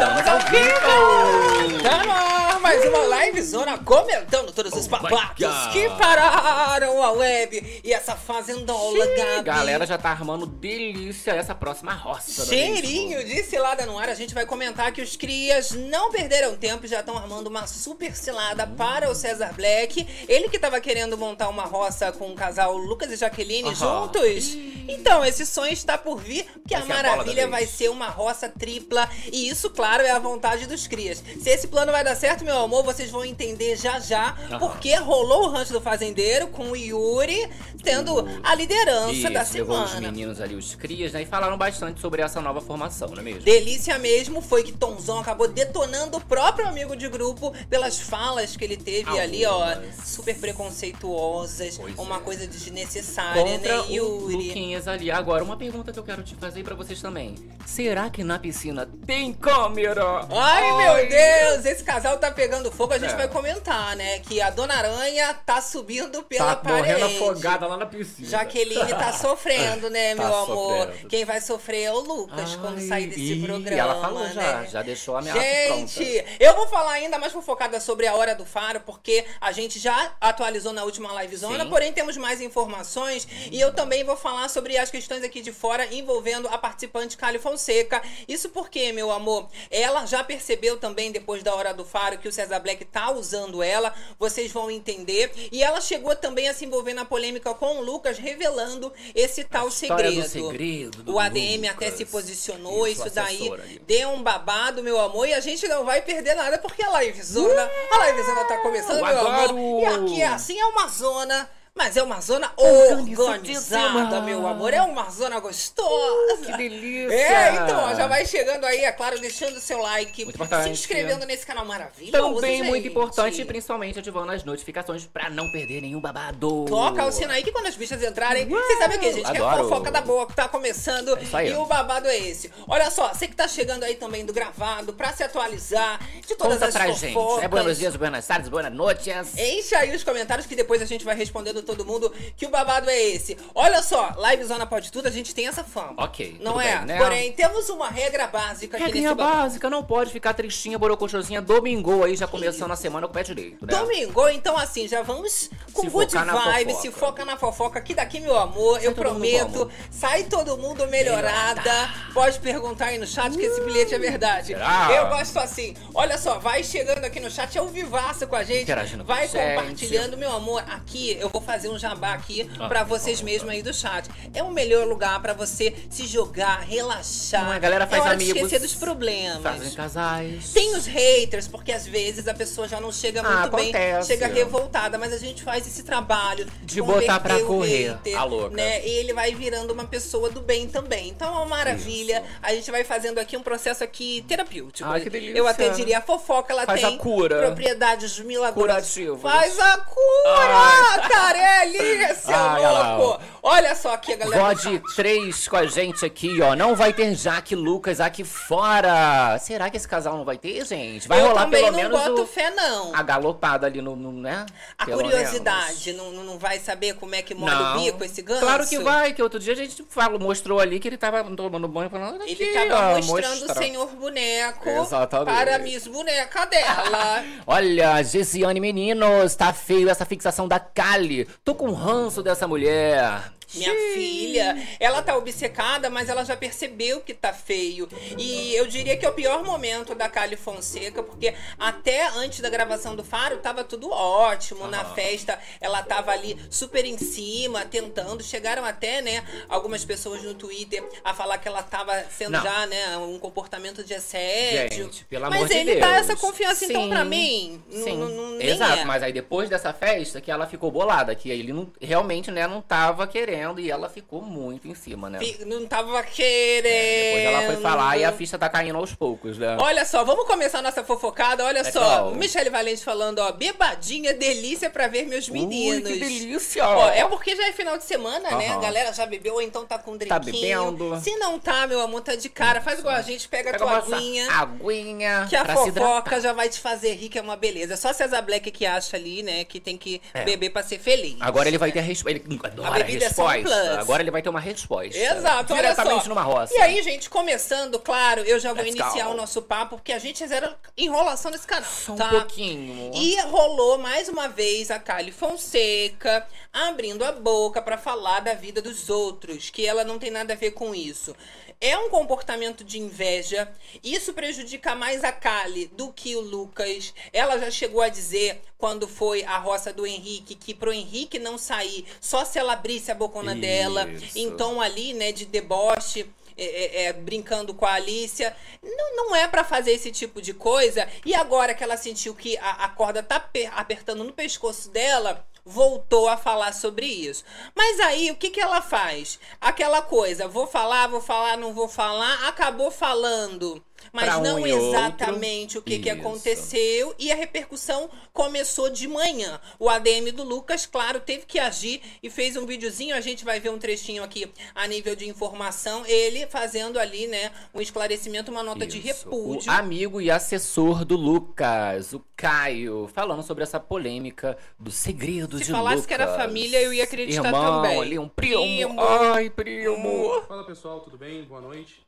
Estamos ao vivo! Tá no ar mais uma livezona comentando todos os Oh babados que pararam a web e essa fazendola, Gabi. Galera já tá armando delícia essa próxima roça. é? Cheirinho de cilada no ar, a gente vai comentar que os crias não perderam tempo e já estão armando uma super cilada para o César Black. Ele que tava querendo montar uma roça com o casal Lucas e Jaqueline Aham. juntos. Então, esse sonho está por vir, porque Vai a a maravilha vez. vai ser uma roça tripla. E isso, claro, é a vontade dos crias. Se esse plano vai dar certo, meu amor, vocês vão entender já já, Aham. porque rolou o rancho do fazendeiro com o Yuri tendo a liderança Isso, da levou os semana. meninos ali, os crias, né? E falaram bastante sobre essa nova formação, não é mesmo? Delícia mesmo foi que Tomzão acabou detonando o próprio amigo de grupo pelas falas que ele teve ali, ó, Algumas. super preconceituosas, Pois uma é. coisa desnecessária, Contra né, o Yuri? Luquinhas ali. Agora, uma pergunta que eu quero te fazer pra vocês também. Será que na piscina tem câmera? Ai, meu Deus, esse casal tá pegando fogo, a gente É. vai comentar, né, que a Dona Aranha tá subindo pela Tá parede. morrendo afogada lá na piscina. Jaqueline tá sofrendo, né, Tá meu amor? sofrendo. Quem vai sofrer é o Lucas quando Ai, sair desse ih, programa. ela falou já, né? já deixou a ameaça Gente, pronta. eu vou falar ainda mais fofocada sobre a Hora do Faro, porque a gente já atualizou na última livezona, Sim. porém temos mais informações. E eu também vou falar sobre as questões aqui de fora envolvendo a participante Cali Fonseca. Isso porque, meu amor, ela já percebeu também, depois da Hora do Faro, que o César Black tá usando ela. Vocês vão entender. E ela chegou também a se envolver na polêmica com o Lucas, revelando esse tal segredo. segredo do o ADM Lucas. até se posicionou, Isso, isso, daí deu um babado, meu amor, e a gente não vai perder nada, porque a livezona, a livezona tá começando, Eu meu adoro! amor. E aqui é assim, é uma zona, mas é uma zona organizada, meu amor. É uma zona gostosa. Que delícia! É, então, ó, já vai chegando aí, é claro, deixando o seu like, Muito importante. se inscrevendo nesse canal maravilhoso, Também muito gente. importante, principalmente ativando as notificações pra não perder nenhum babado. Toca o sino aí que quando as bichas entrarem, vocês sabem o que, gente? Que é a Adoro. fofoca da boa que tá começando isso aí. e o babado é esse. Olha só, você que tá chegando aí também do gravado pra se atualizar de todas Conta as pra fofocas. gente. É buenos dias, buenas tardes, buenas noites. Enche aí os comentários que depois a gente vai respondendo todo mundo que o babado é esse. Olha só, Livezona Pode Tudo, a gente tem essa fama. Ok, Não é? bem, né? Porém, temos uma regra básica aqui Regrinha nesse babado. básica, não pode ficar tristinha, borocochosinha, domingo aí, já começando a semana com o pé direito, né? Domingo, então assim, já vamos com Se good vibe, se foca na fofoca, que daqui, meu amor, eu todo mundo prometo, sai todo mundo melhorada. Pode perguntar aí no chat que esse bilhete é verdade. Será? Eu gosto assim. Olha só, vai chegando aqui no chat, é o vivaço com a gente. Interagindo com vai a gente. compartilhando, meu amor. Aqui eu vou fazer um jabá aqui Ah, pra por vocês mesmos aí do chat. É o melhor lugar pra você se jogar, relaxar. A galera faz é hora de amigos, esquecer dos problemas. Fazem casais. Tem os haters, porque às vezes a pessoa já não chega Ah, muito bem, acontece. chega revoltada, mas a gente faz esse trabalho De botar o correr, hater, a louca. né? E ele vai virando uma pessoa do bem também. Então é uma maravilha. A gente vai fazendo aqui um processo aqui terapêutico. Ai, que delícia. Eu até diria a fofoca, ela Faz tem a cura. propriedades milagrosas. Curativas. Faz a cura, Carelli, seu olha louco. Olha só aqui, galera. God 3 com a gente aqui, ó. Não vai ter Jaque e Lucas aqui fora. Será que esse casal não vai ter, gente? Vai eu rolar também pelo não menos boto o- fé, não. a galopada ali no, no- né? A Pelo curiosidade, não, não vai saber como é que molha o bico esse ganso? Claro que vai, que outro dia a gente falou, mostrou ali que ele tava tomando banho falando. Ele tava ó, mostrando mostra. o senhor boneco Exatamente. para a Miss Boneca dela. Olha, Gesiane Meninos, tá feio essa fixação da Kali. Tô com ranço dessa mulher. Minha filha, ela tá obcecada, mas ela já percebeu que tá feio. E eu diria que é o pior momento da Kali Fonseca, porque até antes da gravação do Faro tava tudo ótimo. Na festa, ela tava ali super em cima, tentando. Chegaram até, né, algumas pessoas no Twitter a falar que ela tava sendo Não. já, né, um comportamento de assédio. Gente, pelo mas amor de ele Deus. dá essa confiança, então, Sim, pra mim. Sim, exato. é. Mas aí depois dessa festa que ela ficou bolada, que ele não, realmente, né, não tava querendo e ela ficou muito em cima, né? Não tava querendo. Depois ela foi falar e a ficha tá caindo aos poucos, né? Olha só, vamos começar nossa fofocada. Olha só, Legal. Michele Valente falando, ó, bebadinha, delícia pra ver meus meninos. Ui, que delícia! Ó, é porque já é final de semana, né? A galera já bebeu ou então tá com um drinquinho. bebendo. Se não tá, meu amor, tá de cara. Faz igual a gente, pega a Pega tua aguinha. aguinha Que a fofoca já vai te fazer rir, que é uma beleza. Só César Black que acha ali, né, que tem que É. beber pra ser feliz. Agora ele vai ter a resposta. Ele adora A a, bebida é só resposta. Agora ele vai ter uma resposta. Exato, Diretamente numa roça. E aí, gente, começando, claro, eu já vou Let's iniciar go. o nosso papo, porque a gente zero enrolação nesse canal, Só um tá? pouquinho. E rolou mais uma vez a Kali Fonseca abrindo a boca pra falar da vida dos outros, que ela não tem nada a ver com isso. É um comportamento de inveja. Isso prejudica mais a Kali do que o Lucas. Ela já chegou a dizer, quando foi a roça do Henrique, que pro Henrique não sair só se ela abrisse a bocona dela. Isso. Então, ali, né, de deboche. é, é, é, brincando com a Alicia. Não, não é pra fazer esse tipo de coisa. E agora que ela sentiu que a, a corda tá aper- apertando no pescoço dela, voltou a falar sobre isso. Mas aí, o que, que ela faz? Aquela coisa, vou falar, vou falar, não vou falar, acabou falando. Mas um não e outro. exatamente o que, que aconteceu. E a repercussão começou de manhã. O ADM do Lucas, claro, teve que agir e fez um videozinho. A gente vai ver um trechinho aqui a nível de informação. Ele fazendo ali, né, um esclarecimento, uma nota de Isso. repúdio. O amigo e assessor do Lucas, o Caio, falando sobre essa polêmica do segredo Se de falasse Lucas. que era família, eu ia acreditar Irmão, também. ali, um primo. Primo. Ai, primo. Fala pessoal, tudo bem? Boa noite.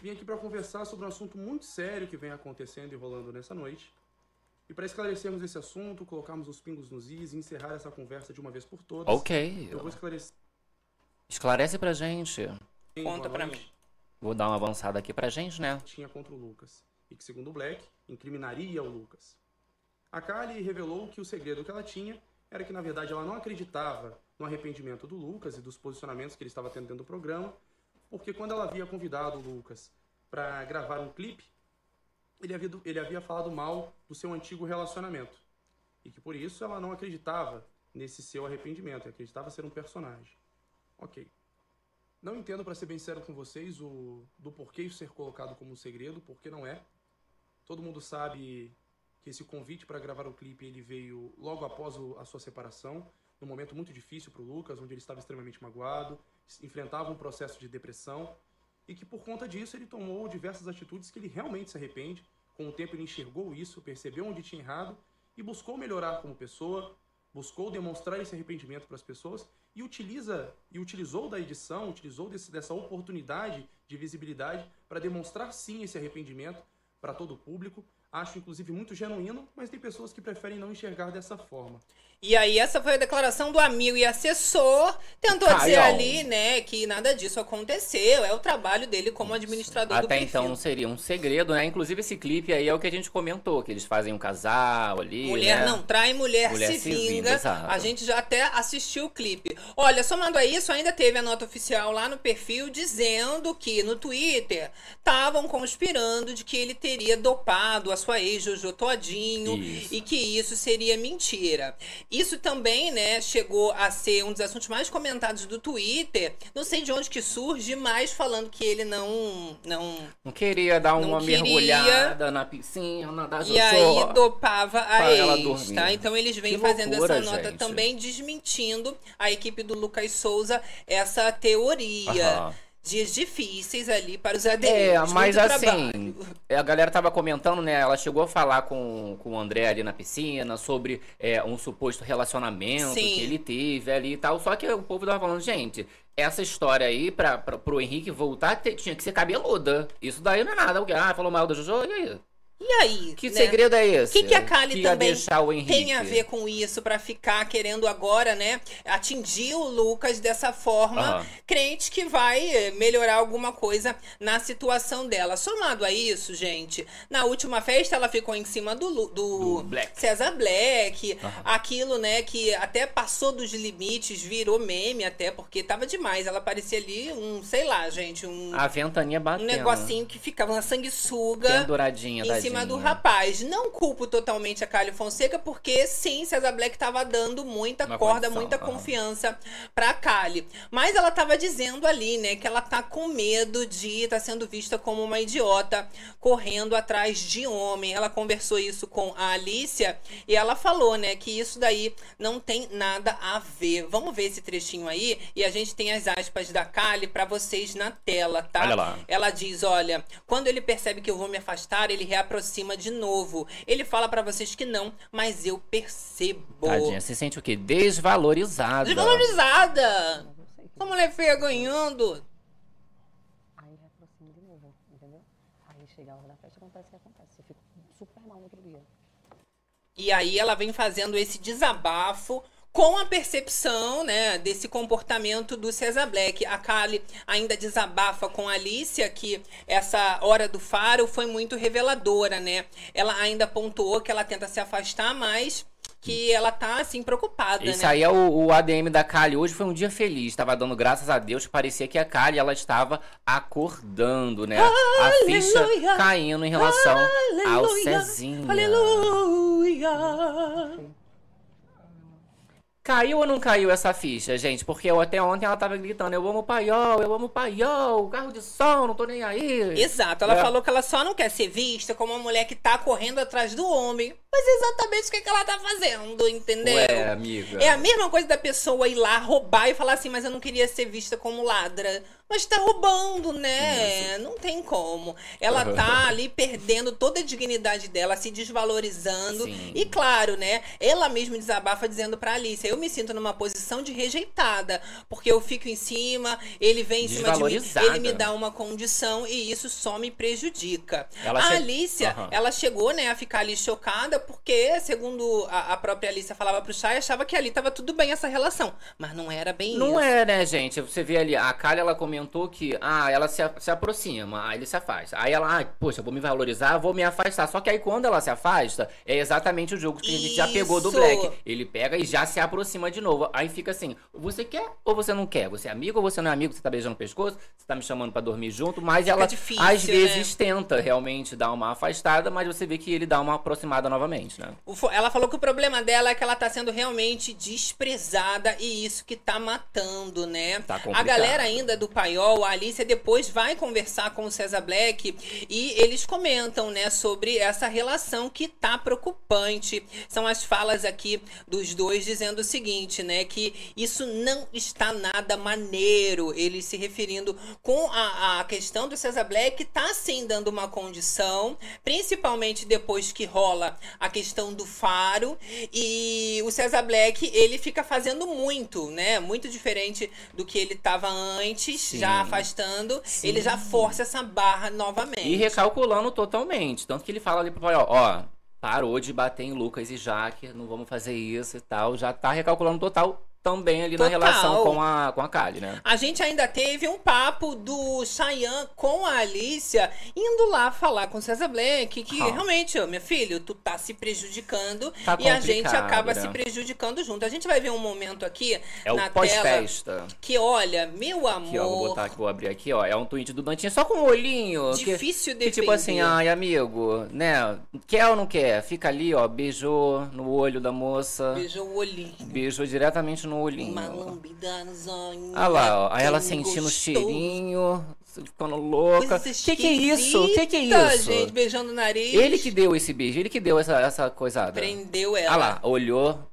Vim aqui para conversar sobre um assunto muito sério que vem acontecendo e rolando nessa noite. E para esclarecermos esse assunto, colocarmos os pingos nos is e encerrar essa conversa de uma vez por todas, Ok. eu vou esclarecer. Esclarece pra gente. Conta boa pra mim. Vou dar uma avançada aqui pra gente, né? Tinha contra o Lucas e que, segundo o Black, incriminaria o Lucas. A Kali revelou que o segredo que ela tinha era que, na verdade, ela não acreditava no arrependimento do Lucas e dos posicionamentos que ele estava tendo dentro do programa, porque quando ela havia convidado o Lucas para gravar um clipe, ele havia, ele havia falado mal do seu antigo relacionamento. E que por isso ela não acreditava nesse seu arrependimento, acreditava ser um personagem. Ok. Não entendo, para ser bem sério com vocês, o do porquê isso ser colocado como um segredo, porque não é. Todo mundo sabe que esse convite para gravar o clipe ele veio logo após o- a sua separação, num momento muito difícil para o Lucas, onde ele estava extremamente magoado, enfrentava um processo de depressão e que por conta disso ele tomou diversas atitudes que ele realmente se arrepende. Com o tempo ele enxergou isso, percebeu onde tinha errado e buscou melhorar como pessoa, buscou demonstrar esse arrependimento para as pessoas e utiliza e utilizou da edição, utilizou desse- dessa oportunidade de visibilidade para demonstrar sim esse arrependimento para todo o público. Acho inclusive muito genuíno, mas tem pessoas que preferem não enxergar dessa forma. E aí, essa foi a declaração do amigo e assessor. Tentou Caio. dizer ali, né, que nada disso aconteceu. É o trabalho dele como administrador do Até perfil. então não seria um segredo, né? Inclusive esse clipe aí é o que a gente comentou, que eles fazem um casal ali, Mulher né? não trai, mulher, Mulher se se vinga, vinga. a gente já até assistiu o clipe. Olha, somando a isso, ainda teve a nota oficial lá no perfil dizendo que no Twitter estavam conspirando de que ele teria dopado a sua ex Jojo Todinho Isso. e que isso seria mentira. Isso também, né, chegou a ser um dos assuntos mais comentados do Twitter. Não sei de onde que surge, mas falando que ele não não Não queria dar uma queria. mergulhada na piscina da Jojo. e aí dopava a ex, dormir. tá? Então eles vêm Que fazendo loucura, essa nota gente. também, desmentindo a equipe do Lucas Souza essa teoria. Aham. Dias difíceis ali para os É, aderentes. mas assim, a galera tava comentando, né? Ela chegou a falar com, com o André ali na piscina sobre é, um suposto relacionamento Sim. que ele teve ali e tal. Só que o povo tava falando, gente, essa história aí, pra, pra, pro Henrique voltar, tinha que ser cabeluda. Isso daí não é nada. Alguém, Ah, falou mal da Jojo, e aí? E aí? Que né? segredo é esse? O que, que a Kali Que também tem a ver com isso pra ficar querendo agora, né, atingir o Lucas dessa forma, Aham. crente que vai melhorar alguma coisa na situação dela. Somado a isso, gente, na última festa ela ficou em cima do, do, Do Black. César Black, Aham. aquilo, né, que até passou dos limites, virou meme até, porque tava demais. Ela parecia ali um, sei lá, gente, um, A ventania um batendo. negocinho que ficava uma sanguessuga Penduradinha, em cima do rapaz. Não culpo totalmente a Kali Fonseca, porque sim, César Black tava dando muita Uma corda, condição, muita aham. confiança pra Kali. Mas ela tava dizendo ali, né, que ela tá com medo de estar sendo vista como uma idiota correndo atrás de homem. Ela conversou isso com a Alicia e ela falou, né, que isso daí não tem nada a ver. Vamos ver esse trechinho aí e a gente tem as aspas da Kali pra vocês na tela, tá? Olha lá. Ela diz: Olha, quando ele percebe que eu vou me afastar, ele reaproxima de novo. Ele fala pra vocês que não, mas eu percebo. Tadinha, se sente o quê? Desvalorizada. Desvalorizada. Essa mulher feia ganhando. Aí reaproxima de novo, entendeu? Aí chega a hora da festa, acontece o que acontece. Eu fico super mal no outro dia. E aí ela vem fazendo esse desabafo com a percepção, né, desse comportamento do Cesar Black. A Kali ainda desabafa com a Alicia que essa hora do faro foi muito reveladora, né? Ela ainda pontuou que ela tenta se afastar, mas que ela tá assim preocupada, Esse né? aí é o, o ADM da Kali. Hoje foi um dia feliz. Tava dando graças a Deus. Parecia que a Kali ela estava acordando, né? a ficha Aleluia! caindo em relação ao Aleluia! Cezinha. Aleluia! Caiu ou não caiu essa ficha, gente? Porque eu- até ontem ela tava gritando: Eu amo o paiol, eu amo o paiol, carro de som, não tô nem aí. Exato, ela É. falou que ela só não quer ser vista como uma mulher que tá correndo atrás do homem. Mas é exatamente o que, que ela tá fazendo, entendeu? Ué, amiga. É a mesma coisa da pessoa ir lá roubar e falar assim, mas eu não queria ser vista como ladra. Mas tá roubando, né? Não tem como. Ela tá ali perdendo toda a dignidade dela, se desvalorizando. Sim. E claro, né? Ela mesma desabafa dizendo pra Alice: eu me sinto numa posição de rejeitada. Porque eu fico em cima, ele vem em cima de mim, ele me dá uma condição e isso só me prejudica. Ela a che- Alicia, Aham. ela chegou, né, a ficar ali chocada porque, segundo a, a própria Alicia falava pro Chay, achava que ali tava tudo bem essa relação. Mas não era bem Não isso. é, né, gente? Você vê ali, a Kali, ela comentou que, ah, ela se, se aproxima, aí ele se afasta. Aí ela, ah, poxa, vou me valorizar, vou me afastar. Só que aí quando ela se afasta, é exatamente o jogo que a gente já pegou do. Black. Ele pega e já se aproxima de novo. Aí fica assim, você quer ou você não quer? Você é amigo ou você não é amigo? Você tá beijando o pescoço? Você tá me chamando pra dormir junto? Mas ela, difícil, às né? vezes, tenta realmente dar uma afastada, mas você vê que ele dá uma aproximada novamente, né? Ela falou que o problema dela é que ela tá sendo realmente desprezada e isso que tá matando, né? Tá a complicado. galera ainda do paiol, a Alicia depois vai conversar com o César Black e eles comentam, né, sobre essa relação que tá preocupante. São as falas aqui dos dois dizendo o seguinte, né, que isso não está nada maneiro. Eles se referindo com a, a questão do César Black tá sim dando uma condição, principalmente depois que rola a questão do faro e o César Black ele fica fazendo muito, né? Muito diferente do que ele tava antes, Sim. já afastando, ele já força essa barra novamente. E recalculando totalmente. Tanto que ele fala ali pro pai, ó, ó, parou de bater em Lucas e Jaque, não vamos fazer isso e tal. Já tá recalculando total também ali Total. na relação com a, com a Kali, né? A gente ainda teve um papo do Cheyenne com a Alicia indo lá falar com o César Black que Ah. realmente, ô, meu filho, tu tá se prejudicando Tá e a gente acaba né? se prejudicando junto. A gente vai ver um momento aqui É na tela que, olha, meu Aqui, ó, vou amor, botar aqui, vou abrir aqui, ó. É um tweet do Dantinha só com o olhinho. difícil de tipo assim, ai, amigo, né? Quer ou não quer? Fica ali, ó, beijou no olho da moça. Beijou o olhinho. Beijou diretamente no olhinho. Uma lambida no. Ah lá, ó. Aí ela sentindo o cheirinho, ficando louca. Coisa Que que é isso? Que que é isso? gente, beijando o nariz. Ele que deu esse beijo, ele que deu essa, essa coisada. prendeu ela. Ah lá, olhou.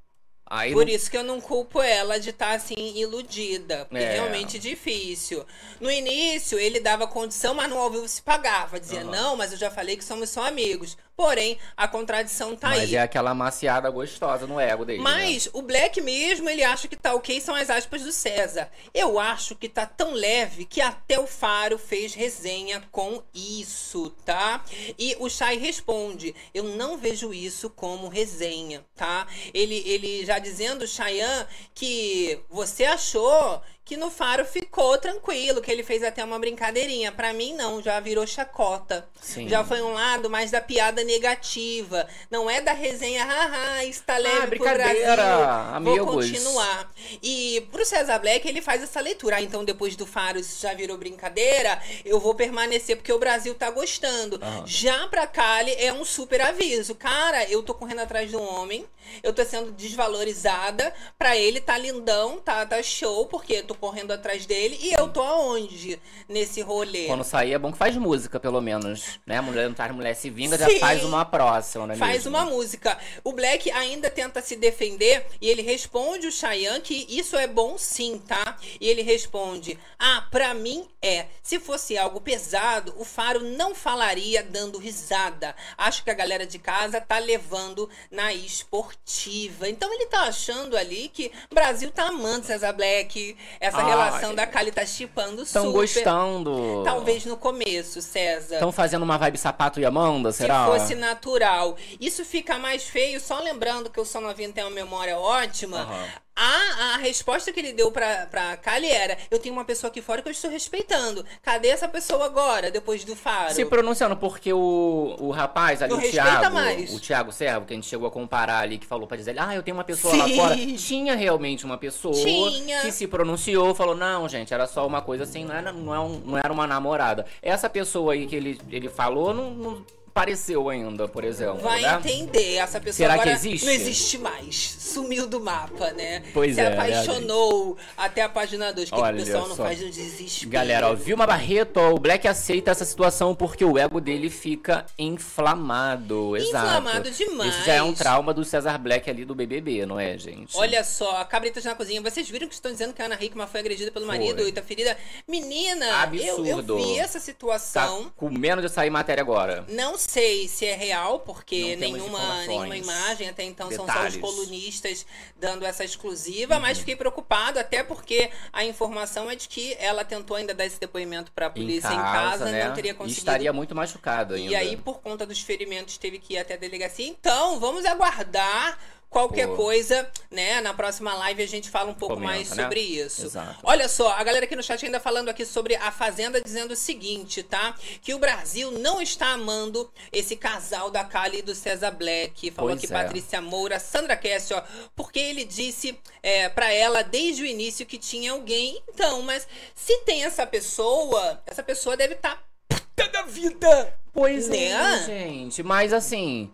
Aí Por não- isso que eu não culpo ela de estar assim iludida, porque É. é realmente difícil. No início ele dava condição, mas no ao vivo se pagava, dizia Aham. não, mas eu já falei que somos só amigos. Porém, a contradição tá Mas aí. é aquela maciada gostosa no ego dele. né? Mas o Black mesmo, ele acha que tá ok, são as aspas do César. Eu acho que tá tão leve que até o Faro fez resenha com isso, tá? E o Chay responde: Eu não vejo isso como resenha, tá? Ele, ele já dizendo, Chayan, que você achou que no Faro ficou tranquilo, que ele fez até uma brincadeirinha. Pra mim, não, já virou chacota. Sim. Já foi um lado mais da piada negativa. Não é da resenha, haha, está leve pro brincadeira, Brasil. Vou amigos. continuar. E pro César Black, ele faz essa leitura. Ah, então, depois do Faro, isso já virou brincadeira, eu vou permanecer porque o Brasil tá gostando. Aham. Já pra Kali, é um super aviso. Cara, eu tô correndo atrás de um homem, eu tô sendo desvalorizada. Pra ele, tá lindão, tá, tá show, porque tô correndo atrás dele. E eu tô aonde nesse rolê? Quando sair é bom que faz música, pelo menos. Né? Mulher não traz mulher se vinga, já Sim. faz uma próxima, né? Faz mesmo? uma música. O Black ainda tenta se defender e ele responde o Cheyenne que isso é bom sim, tá? E ele responde: Ah, pra mim é. Se fosse algo pesado, o Faro não falaria dando risada. Acho que a galera de casa tá levando na esportiva. Então ele tá achando ali que o Brasil tá amando César Black. Essa Ai. relação da Kali tá chipando super. Estão gostando. Talvez no começo, César. Estão fazendo uma vibe sapato e Amanda, será? Se fosse natural. Isso fica mais feio, só lembrando que o São Novinho tem uma memória ótima. Aham. A, a resposta que ele deu pra, pra Kali era: Eu tenho uma pessoa aqui fora que eu estou respeitando. Cadê essa pessoa agora, depois do faro? Se pronunciando, porque o, o rapaz ali, Não o Thiago, mais. o Thiago Servo, que a gente chegou a comparar ali, que falou pra dizer, ah, eu tenho uma pessoa lá Sim. fora. Tinha realmente uma pessoa Tinha. que se pronunciou, falou, não, gente, era só uma coisa assim, não era, não é um- não era uma namorada. Essa pessoa aí que ele, ele falou, não, não apareceu ainda, por exemplo, Vai né? entender. Essa pessoa Será que agora existe? não existe mais. Sumiu do mapa, né? Pois Se é, né, apaixonou até a página 2. O que, que o pessoal não só. faz no desespero? Galera, ó, Vilma Barreto, ó, o Black aceita essa situação porque o ego dele fica inflamado. Exato. Inflamado demais. Isso já é um trauma do Cesar Black ali do BBB, não é, gente? Olha só, cabritas na cozinha. Vocês viram que estão dizendo que a Ana Hickman foi agredida pelo Foi. marido e tá ferida? Menina, eu, eu Absurdo. vi essa Tá situação. com menos de sair matéria agora. Não sei se é real, porque nenhuma, nenhuma imagem, até então são só Detalhes. Uhum. os colunistas dando essa exclusiva, mas fiquei preocupado, até porque a informação é de que ela tentou ainda dar esse depoimento pra polícia em casa, né? não teria E conseguido. estaria muito machucado ainda. E aí, por conta dos ferimentos, teve que ir até a delegacia. Então, vamos aguardar. Qualquer Pô. coisa, né? Na próxima live a gente fala um pouco Comenta, mais né? sobre isso. Exato. Olha só, a galera aqui no chat ainda falando aqui sobre a Fazenda, dizendo o seguinte, tá? Que o Brasil não está amando esse casal da Kali e do César Black. Falou Pois aqui é. Patrícia Moura, Sandra Kess, ó. Porque ele disse é, para ela desde o início que tinha alguém. Então, mas se tem essa pessoa, essa pessoa deve estar puta da vida. Pois Né? é, gente. Mas assim,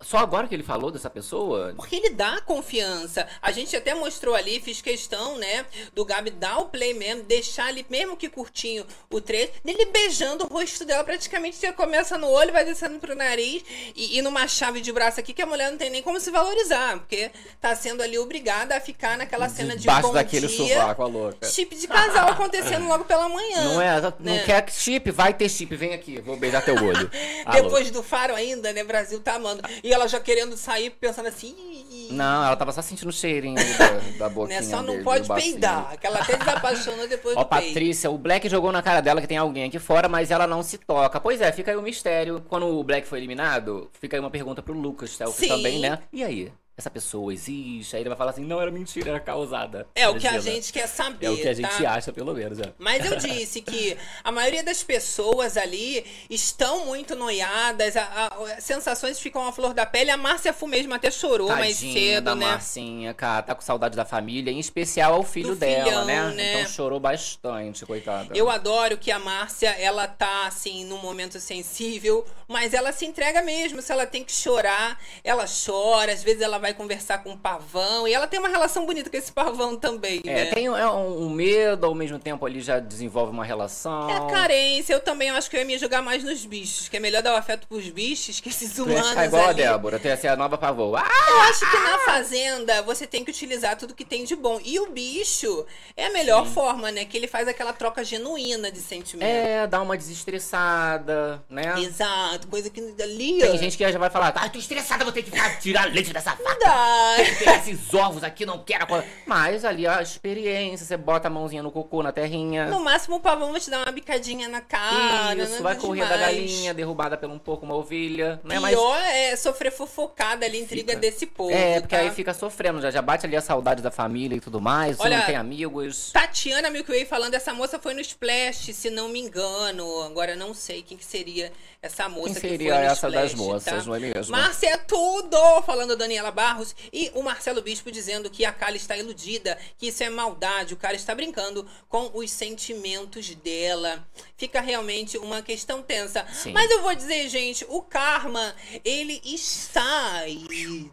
só agora que ele falou dessa pessoa? Porque ele dá confiança. A gente até mostrou ali, fiz questão, né, do Gabi dar o play mesmo, deixar ali, mesmo que curtinho, o trecho, dele beijando o rosto dela, praticamente já começa no olho, vai descendo pro nariz, e, e numa chave de braço aqui que a mulher não tem nem como se valorizar, porque tá sendo ali obrigada a ficar naquela cena de bom daquele dia, sovaco, a louca. chip de casal acontecendo logo pela manhã. Não é? Não né? quer chip? Vai ter chip. Vem aqui, vou beijar teu olho. Depois do faro ainda, né, Brasil tá amando. E ela já querendo sair, pensando assim... "Ih, Não, ela tava só sentindo o cheirinho da, da boquinha Né? Só não dele, pode peidar, que ela até desapaixonou depois Ó, do peito. Patrícia, o Black jogou na cara dela que tem alguém aqui fora, mas ela não se toca. Pois é, fica aí o mistério. Quando o Black foi eliminado, fica aí uma pergunta pro Lucas Selfie Sim. também, né? E aí? Essa pessoa existe? Aí ele vai falar assim, não, era mentira, era causada. É o que a Imagina. gente quer saber, É o que a gente tá? acha, pelo menos, é. Mas eu disse que a maioria das pessoas ali estão muito noiadas, a- a- as sensações ficam à flor da pele. A Márcia Fu mesmo até chorou mais Tadinha cedo, da né? Marcinha, cara, tá com saudade da família, em especial ao filho Do dela, filhão, né? né? Então chorou bastante, coitada. Eu adoro que a Márcia, ela tá, assim, num momento sensível, mas ela se entrega mesmo. Se ela tem que chorar, ela chora. Às vezes ela vai conversar com o pavão. E ela tem uma relação bonita com esse pavão também, É, né? tem é um, um medo, ao mesmo tempo ali já desenvolve uma relação. É a carência. Eu também acho que eu ia me jogar mais nos bichos. Que é melhor dar o afeto pros bichos que esses Tu humanos ficar igual ali. a Débora, tu ia ser a nova pavô. Ah! Eu acho que na fazenda você tem que utilizar tudo que tem de bom. E o bicho é a melhor forma, né? Que ele faz aquela troca genuína de sentimento. É, dá uma desestressada, né? Exato, coisa que ali. Tem gente que já vai falar, ah, tô estressada, vou ter que tirar leite dessa vaca. Dá. Tem que pegar esses ovos aqui, não quero. coisa." Mas ali a experiência, você bota a mãozinha no cocô, na terrinha. No máximo o pavão vai te dar uma bicadinha na cara. Isso, nada vai correr da demais. galinha, derrubada por um pouco, uma ovelha. É mais. Pior é sofrer fofocada ali, intriga Fica. desse povo. É, porque tá? aí fica sofrendo, já, já bate ali a saudade da família e tudo mais, Olha, não tem amigos. Tatiana Milky Way falando, essa moça foi no Splash, se não me engano. Agora não sei quem que seria essa moça Quem que seria foi no essa das Splash, moças, tá? não é mesmo? Márcia é tudo! Falando Daniela Barros. E o Marcelo Bispo dizendo que a Kali está iludida, que isso é maldade, o cara está brincando com os sentimentos dela. Fica realmente uma questão tensa. Sim. Mas eu vou dizer, gente, o karma, ele está aí.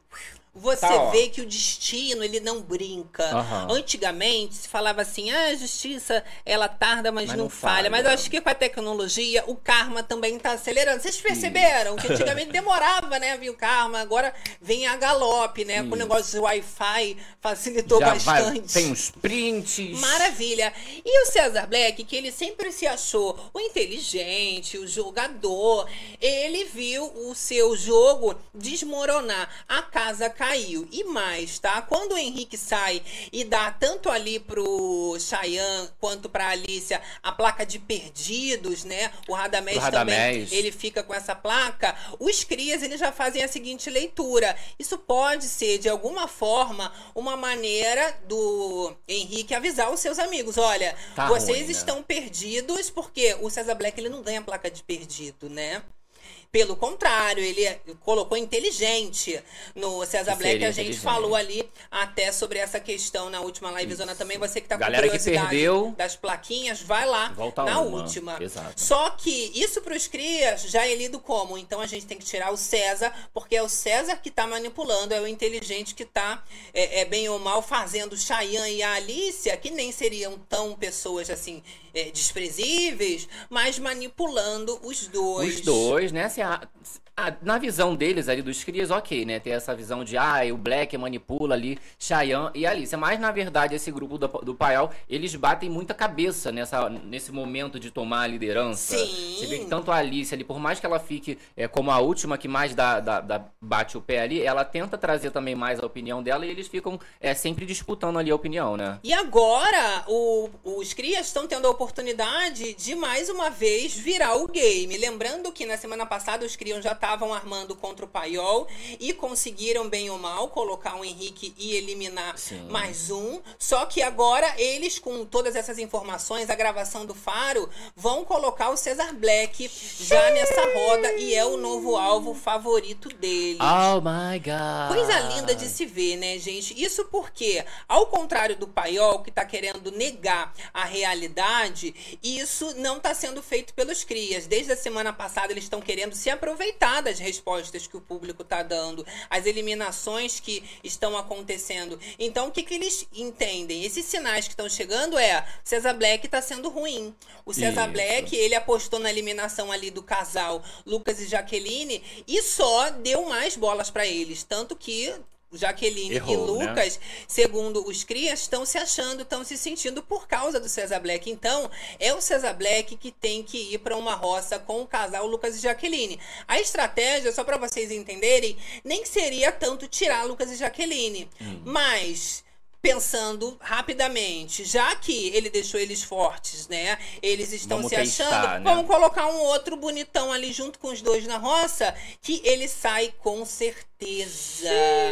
Você Tá, vê que o destino, ele não brinca. Aham. Antigamente se falava assim: ah, a justiça, ela tarda, mas, Mas não, não falha. falha. Mas eu acho que com a tecnologia, o karma também tá acelerando. Vocês perceberam que antigamente demorava, né, vir o karma, agora vem a galope, né? Com o Isso. negócio de Wi-Fi, facilitou já vai, bastante. tem uns prints. Maravilha. E o César Black, que ele sempre se achou o inteligente, o jogador, ele viu o seu jogo desmoronar. A casa caiu. E mais, tá? Quando o Henrique sai e dá tanto ali pro Chayanne quanto pra Alicia a placa de perdidos, né? O Radamés, Radamés. também, ele fica com essa placa. Os crias, eles já fazem a seguinte leitura. Isso pode ser, de alguma forma, uma maneira do Henrique avisar os seus amigos. Olha, Tá vocês ruim, né? estão perdidos porque o César Black, ele não ganha placa de perdido, né? Pelo contrário, ele colocou inteligente no César Black. A gente falou ali até sobre essa questão na última live zona também. Você que tá com Galera que curiosidade perdeu. das plaquinhas, vai lá Volta na uma. última. Exato. Só que isso pros crias já é lido como? Então a gente tem que tirar o César, porque é o César que tá manipulando, é o inteligente que tá, é, é bem ou mal, fazendo o Chayanne e a Alicia, que nem seriam tão pessoas assim, é, desprezíveis, mas manipulando os dois. Os dois, né? Assim, a- a- na visão deles ali, dos crias, ok, né? Ter essa visão de, ah, o Black manipula ali, Chayanne e Alicia. Mas, na verdade, esse grupo do, do Paiol, eles batem muita cabeça nessa, nesse momento de tomar a liderança. Sim. Você vê que tanto a Alicia ali, por mais que ela fique é, como a última que mais dá, dá- dá- bate o pé ali, ela tenta trazer também mais a opinião dela e eles ficam é, sempre disputando ali a opinião, né? E agora, o- os crias estão tendo a oportunidade de mais uma vez virar o game. Lembrando que na semana passada os crias já estavam armando contra o Paiol e conseguiram, bem ou mal, colocar o Henrique e eliminar Sim. mais um. Só que agora eles, com todas essas informações, a gravação do Faro, vão colocar o Cesar Black já nessa roda e é o novo alvo favorito deles. Oh my god! Coisa linda de se ver, né, gente? Isso porque, ao contrário do Paiol, que tá querendo negar a realidade, isso não tá sendo feito pelos crias. Desde a semana passada, eles estão querendo se aproveitar das respostas que o público tá dando, as eliminações que estão acontecendo. Então, o que, que eles entendem? Esses sinais que estão chegando é César Black tá sendo ruim. O César Isso. Black, ele apostou na eliminação ali do casal Lucas e Jaqueline e só deu mais bolas pra eles. Tanto que Jaqueline e Errou, né? Lucas, segundo os crias, estão se achando, estão se sentindo por causa do César Black. Então, é o César Black que tem que ir pra uma roça com o casal Lucas e Jaqueline. A estratégia, só pra vocês entenderem, nem seria tanto tirar Lucas e Jaqueline, Hum. mas pensando rapidamente, já que ele deixou eles fortes, né? Eles estão Vamos se testar, achando, né? vamos colocar um outro bonitão ali junto com os dois na roça, que ele sai com certeza.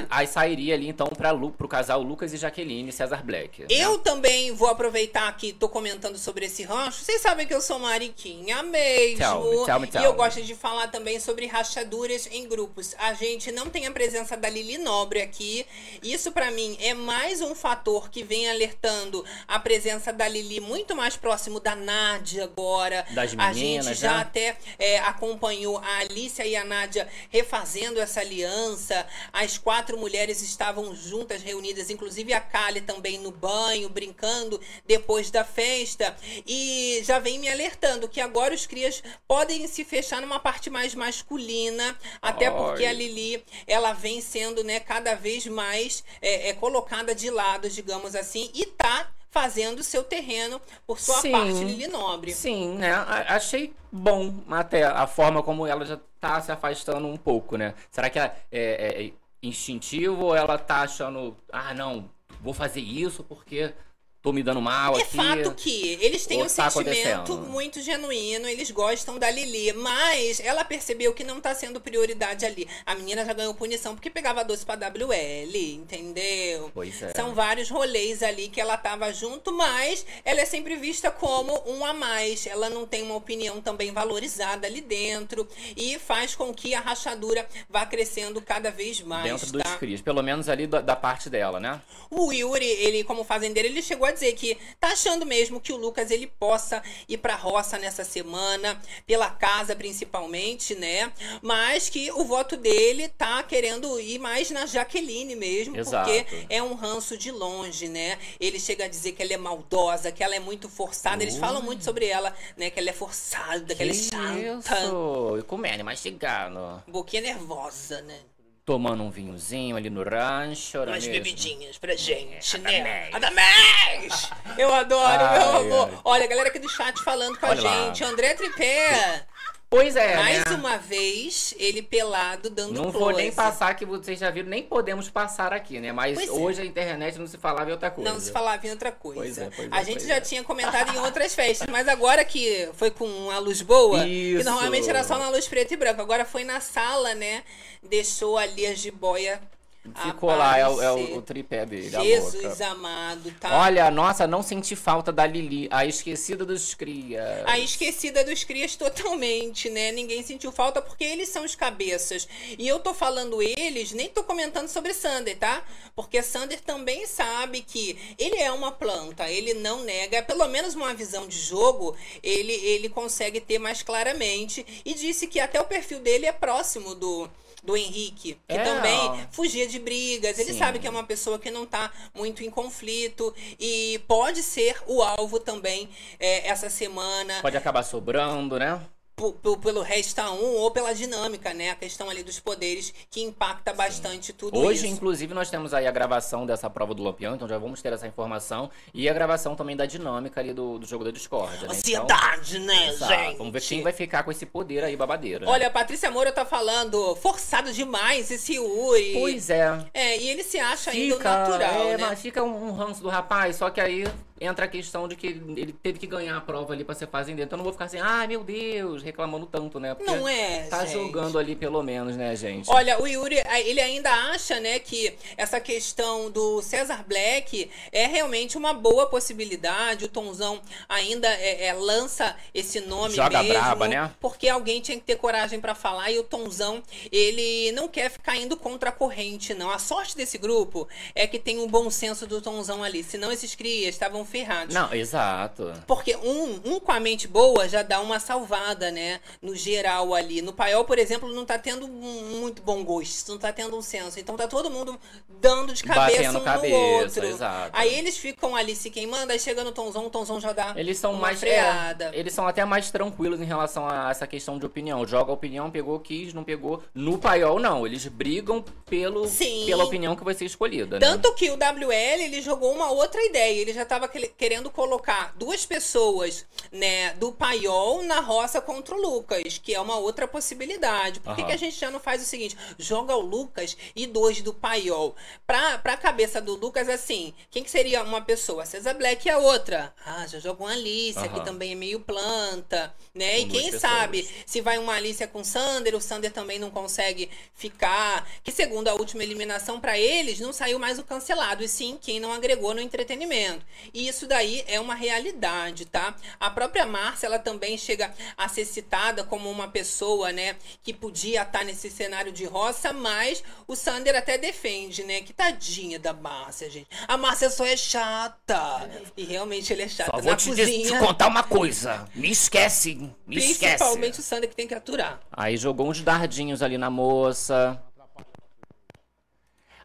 Aí sairia ali então Lu, pro casal Lucas e Jaqueline César Black. né? Eu também vou aproveitar que tô comentando sobre esse rancho. Vocês sabem que eu sou mariquinha mesmo. Tell me, tell me, tell e eu gosto de falar também sobre rachaduras em grupos. A gente não tem a presença da Lili Nobre aqui. Isso pra mim é mais um fator que vem alertando a presença da Lili muito mais próximo da Nádia agora. Das a meninas, gente já né? até é, acompanhou a Alicia e a Nádia refazendo essa aliança. As quatro mulheres estavam juntas, reunidas, inclusive a Kali também no banho, brincando depois da festa. E já vem me alertando que agora os crias podem se fechar numa parte mais masculina, até porque Ai. a Lili ela vem sendo né, cada vez mais é, é, colocada de lado, digamos assim, e tá fazendo seu terreno por sua Sim. parte, Lili Nobre. Sim, né? Achei bom até a forma como ela já tá se afastando um pouco, né? Será que é, é- é instintivo ou ela tá achando, ah, não, vou fazer isso porque tô me dando mal É aqui? fato que eles têm um tá sentimento muito genuíno, eles gostam da Lili, mas ela percebeu que não tá sendo prioridade ali. A menina já ganhou punição porque pegava doce pra WL, entendeu? Pois é. São vários rolês ali que ela tava junto, mas ela é sempre vista como um a mais. Ela não tem uma opinião também valorizada ali dentro e faz com que a rachadura vá crescendo cada vez mais, Dentro dos tá? crios, pelo menos ali da, da parte dela, né? O Yuri, ele como fazendeiro, ele chegou a dizer que tá achando mesmo que o Lucas ele possa ir pra roça nessa semana, pela casa principalmente, né? Mas que o voto dele tá querendo ir mais na Jaqueline mesmo, Exato. porque é um ranço de longe, né? Ele chega a dizer que ela é maldosa, que ela é muito forçada. Eles falam muito sobre ela, né? Que ela é forçada, que, ela é chata. Isso! E comendo, mastigando. Boquinha nervosa, né? Tomando um vinhozinho ali no rancho. umas mesmo? bebidinhas pra gente, É, né? Adamés. Eu adoro, Ai, meu amor. Olha, a galera aqui do chat falando com Olha a lá. gente. André Tripé. Pois é, Mais né? uma vez, ele pelado dando Não close. vou nem passar que vocês já viram, nem podemos passar aqui, né? Mas Pois é. hoje a internet não se falava em outra coisa. Não se falava em outra coisa. Pois é, pois a é, gente pois já é. tinha comentado em outras festas, mas agora que foi com a luz boa, que Isso. normalmente era só na luz preta e branca, agora foi na sala, né? Deixou ali a jiboia. Ficou lá, é o, é o- o tripé dele. Jesus amado, tá? Olha, nossa, não senti falta da Lili, a esquecida dos crias. A esquecida dos crias totalmente, né? Ninguém sentiu falta porque eles são os cabeças. E eu tô falando eles, nem tô comentando sobre Sander, tá? Porque Sander também sabe que ele é uma planta, ele não nega, pelo menos uma visão de jogo, ele, ele consegue ter mais claramente. E disse que até o perfil dele é próximo do. Do Henrique, que É, também ó. fugia de brigas. Ele Sim. sabe que é uma pessoa que não tá muito em conflito e pode ser o alvo também é, essa semana Pode acabar sobrando, né? Pelo resta um ou pela dinâmica, né? A questão ali dos poderes que impacta bastante tudo Hoje, isso. inclusive, nós temos aí a gravação dessa prova do Lampião, então já vamos ter essa informação. E a gravação também da dinâmica ali do, do jogo da Discord. Né? Ansiedade, né, Então, exato. gente? Vamos ver quem vai ficar com esse poder aí, babadeira. Olha, a Patrícia Moura tá falando forçado demais esse Yuri. Pois é. É, e ele se acha ainda Fica, natural, é, né? mas fica um, um ranço do rapaz, só que aí entra a questão de que ele teve que ganhar a prova ali pra ser fazendeiro. Então eu não vou ficar assim, ai meu Deus, reclamando tanto, né? Porque Não é, Tá gente. jogando ali pelo menos, né, gente? Olha, o Yuri, ele ainda acha, né, que essa questão do Cesar Black é realmente uma boa possibilidade. O Tonzão ainda é, é, lança esse nome Joga mesmo. braba, né? Porque alguém tinha que ter coragem pra falar e o Tonzão, ele não quer ficar indo contra a corrente, não. A sorte desse grupo é que tem um bom senso do Tonzão ali. Senão esses crias estavam ferrados. Não, exato. Porque um, um com a mente boa já dá uma salvada, né? No geral ali. No paiol, por exemplo, não tá tendo um muito bom gosto, não tá tendo um senso. Então tá todo mundo dando de cabeça Batendo um cabeça, no outro. exato. Aí eles ficam ali se queimando, aí chega no Tonzão, o Tonzão já dá Eles são uma mais. freada. é, eles são até mais tranquilos em relação a essa questão de opinião. Joga a opinião, pegou, quis, não pegou. No paiol, não. Eles brigam pelo, Sim. pela opinião que vai ser escolhida. né? Tanto que o WL ele jogou uma outra ideia. Ele já estava querendo colocar duas pessoas, né, do Paiol na roça contra o Lucas, que é uma outra possibilidade. Por que, que a gente já não faz o seguinte? Joga o Lucas e dois do Paiol. Pra, pra cabeça do Lucas, assim, quem que seria uma pessoa? César Black e a outra. Ah, já jogou uma Alicia, que também é meio planta, né? Com e quem pessoas. sabe se vai uma Alicia com o Sander, o Sander também não consegue ficar. Que segundo a última eliminação pra eles, não saiu mais o cancelado, e sim quem não agregou no entretenimento. E isso daí é uma realidade, tá? A própria Márcia, ela também chega a ser citada como uma pessoa, né, que podia estar nesse cenário de roça, mas o Sander até defende, né? Que tadinha da Márcia, gente. A Márcia só é chata. E realmente ele é chato. Só vou te, dizer- te cozinha, contar uma coisa. Me esquece. Me esquece. principalmente o Sander que tem que aturar. Aí jogou uns dardinhos ali na moça.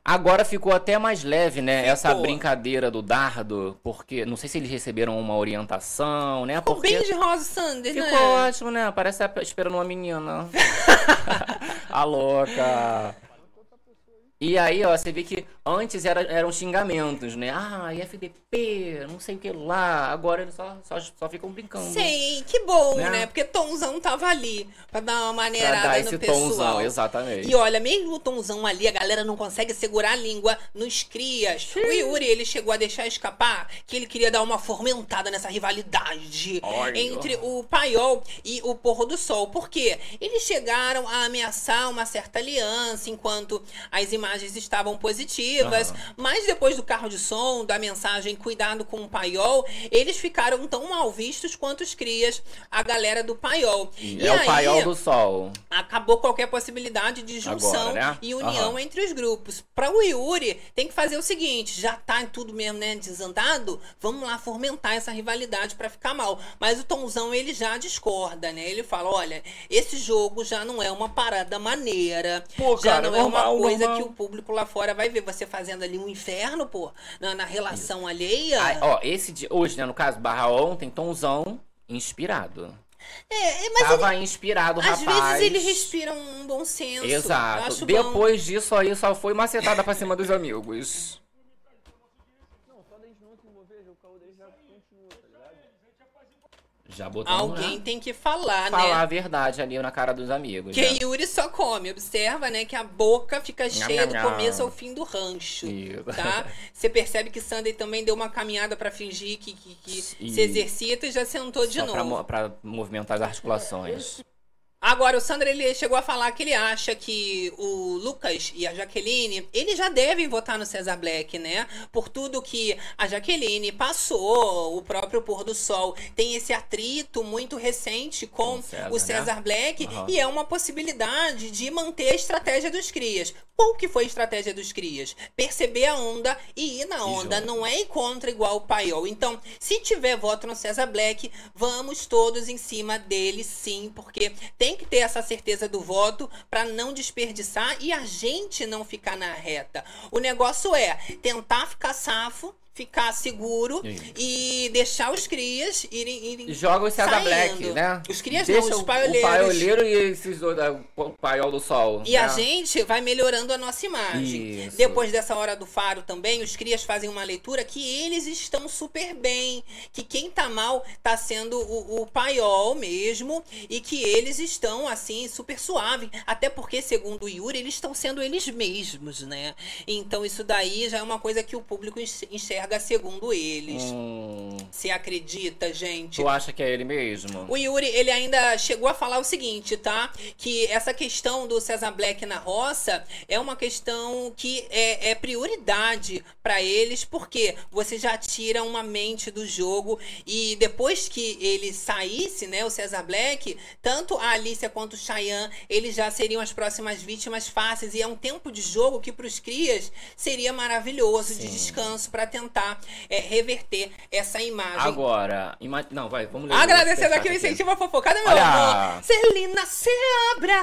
Agora ficou até mais leve, né? Ficou. Essa brincadeira do dardo, porque não sei se eles receberam uma orientação, né? Ficou Porque bem de rosa, Sander, ficou né? ótimo, né? Parece que tá esperando uma menina. A louca. E aí, ó, você vê que antes era, eram xingamentos, né? Ah, FDP, não sei o que lá. Agora eles só, só, só ficam brincando. Sim, que bom, Né? né? Porque Tonzão tava ali pra dar uma Pra maneirada dar no esse pessoal. tomzão, exatamente. E olha, mesmo o Tonzão ali, a galera não consegue segurar a língua nos crias. O Yuri, ele chegou a deixar escapar que ele queria dar uma fomentada nessa rivalidade Olha. entre o Paiol e o Porro do Sol. Por quê? Eles chegaram a ameaçar uma certa aliança enquanto as imagens estavam positivas, Aham. mas depois do carro de som, da mensagem cuidado com o Paiol, eles ficaram tão mal vistos quanto os crias, a galera do Paiol. é o paiol do sol. acabou qualquer possibilidade de junção Agora, né? e união Aham. entre os grupos. Para o Yuri, tem que fazer o seguinte: já tá tudo mesmo, né, desandado? Vamos lá fomentar essa rivalidade para ficar mal. Mas o Tomzão, ele já discorda, né? Ele fala: olha, esse jogo já não é uma parada maneira. Pô, já cara, não é normal, uma coisa normal. que o público lá fora vai ver você fazendo ali um inferno, pô, na, na relação alheia. Aí, ó, esse dia, hoje, né, no caso, barra ontem, Tomzão inspirado. é, é, mas Tava inspirado, às rapaz. vezes ele respira um bom senso. Exato. acho bom. Depois disso aí, só foi macetada pra cima dos amigos. Já botamos, Alguém tem que falar, Falar né? a verdade ali na cara dos amigos. Que né? Yuri só come. Observa, né, que a boca fica cheia do começo ao fim do rancho. Isso. Tá? Você percebe que Sunday também deu uma caminhada pra fingir que, que, que se exercita e já sentou de Só pra, novo. mo- pra movimentar as articulações. Agora, o Sandro ele chegou a falar que ele acha que o Lucas e a Jaqueline, eles já devem votar no César Black, né? Por tudo que a Jaqueline passou, o próprio pôr do sol tem esse atrito muito recente com Com o César, o César né? Black Aham. e é uma possibilidade de manter a estratégia dos crias. Qual que foi a estratégia dos crias? Perceber a onda e ir na onda, não é ir contra igual o Paiol. Então, se tiver voto no César Black, vamos todos em cima dele sim, porque tem que ter essa certeza do voto para não desperdiçar e a gente não ficar na reta. O negócio é tentar ficar safo, ficar seguro Isso. e deixar os crias irem. irem joga o César. Black, né? Os crias Deixa não, os paioleiros. O paioleiro e esses o paiol do sol. E né? a gente vai melhorando a nossa imagem. Isso. Depois dessa hora do faro também, os crias fazem uma leitura que eles estão super bem. Que quem tá mal tá sendo o, o paiol mesmo. E que eles estão, assim, super suave. Até porque, segundo o Yuri, eles estão sendo eles mesmos, né? Então isso daí já é uma coisa que o público enx- enxerga segundo eles. Hum, Você acredita, gente? tu acha que é ele mesmo? O Yuri, ele ainda chegou a falar o seguinte, tá? Que essa questão do César Black na roça é uma questão que é, é prioridade pra eles, porque você já tira uma mente do jogo e depois que ele saísse, né, o César Black, tanto a Alicia quanto o Cheyenne, eles já seriam as próximas vítimas fáceis e é um tempo de jogo que pros crias seria maravilhoso de Sim. descanso pra tentar é, reverter essa imagem Agora, ima... não, vai, vamos ler. Agradecendo aqui o incentivo à fofocada, meu Olha. amor. Celina Seabra.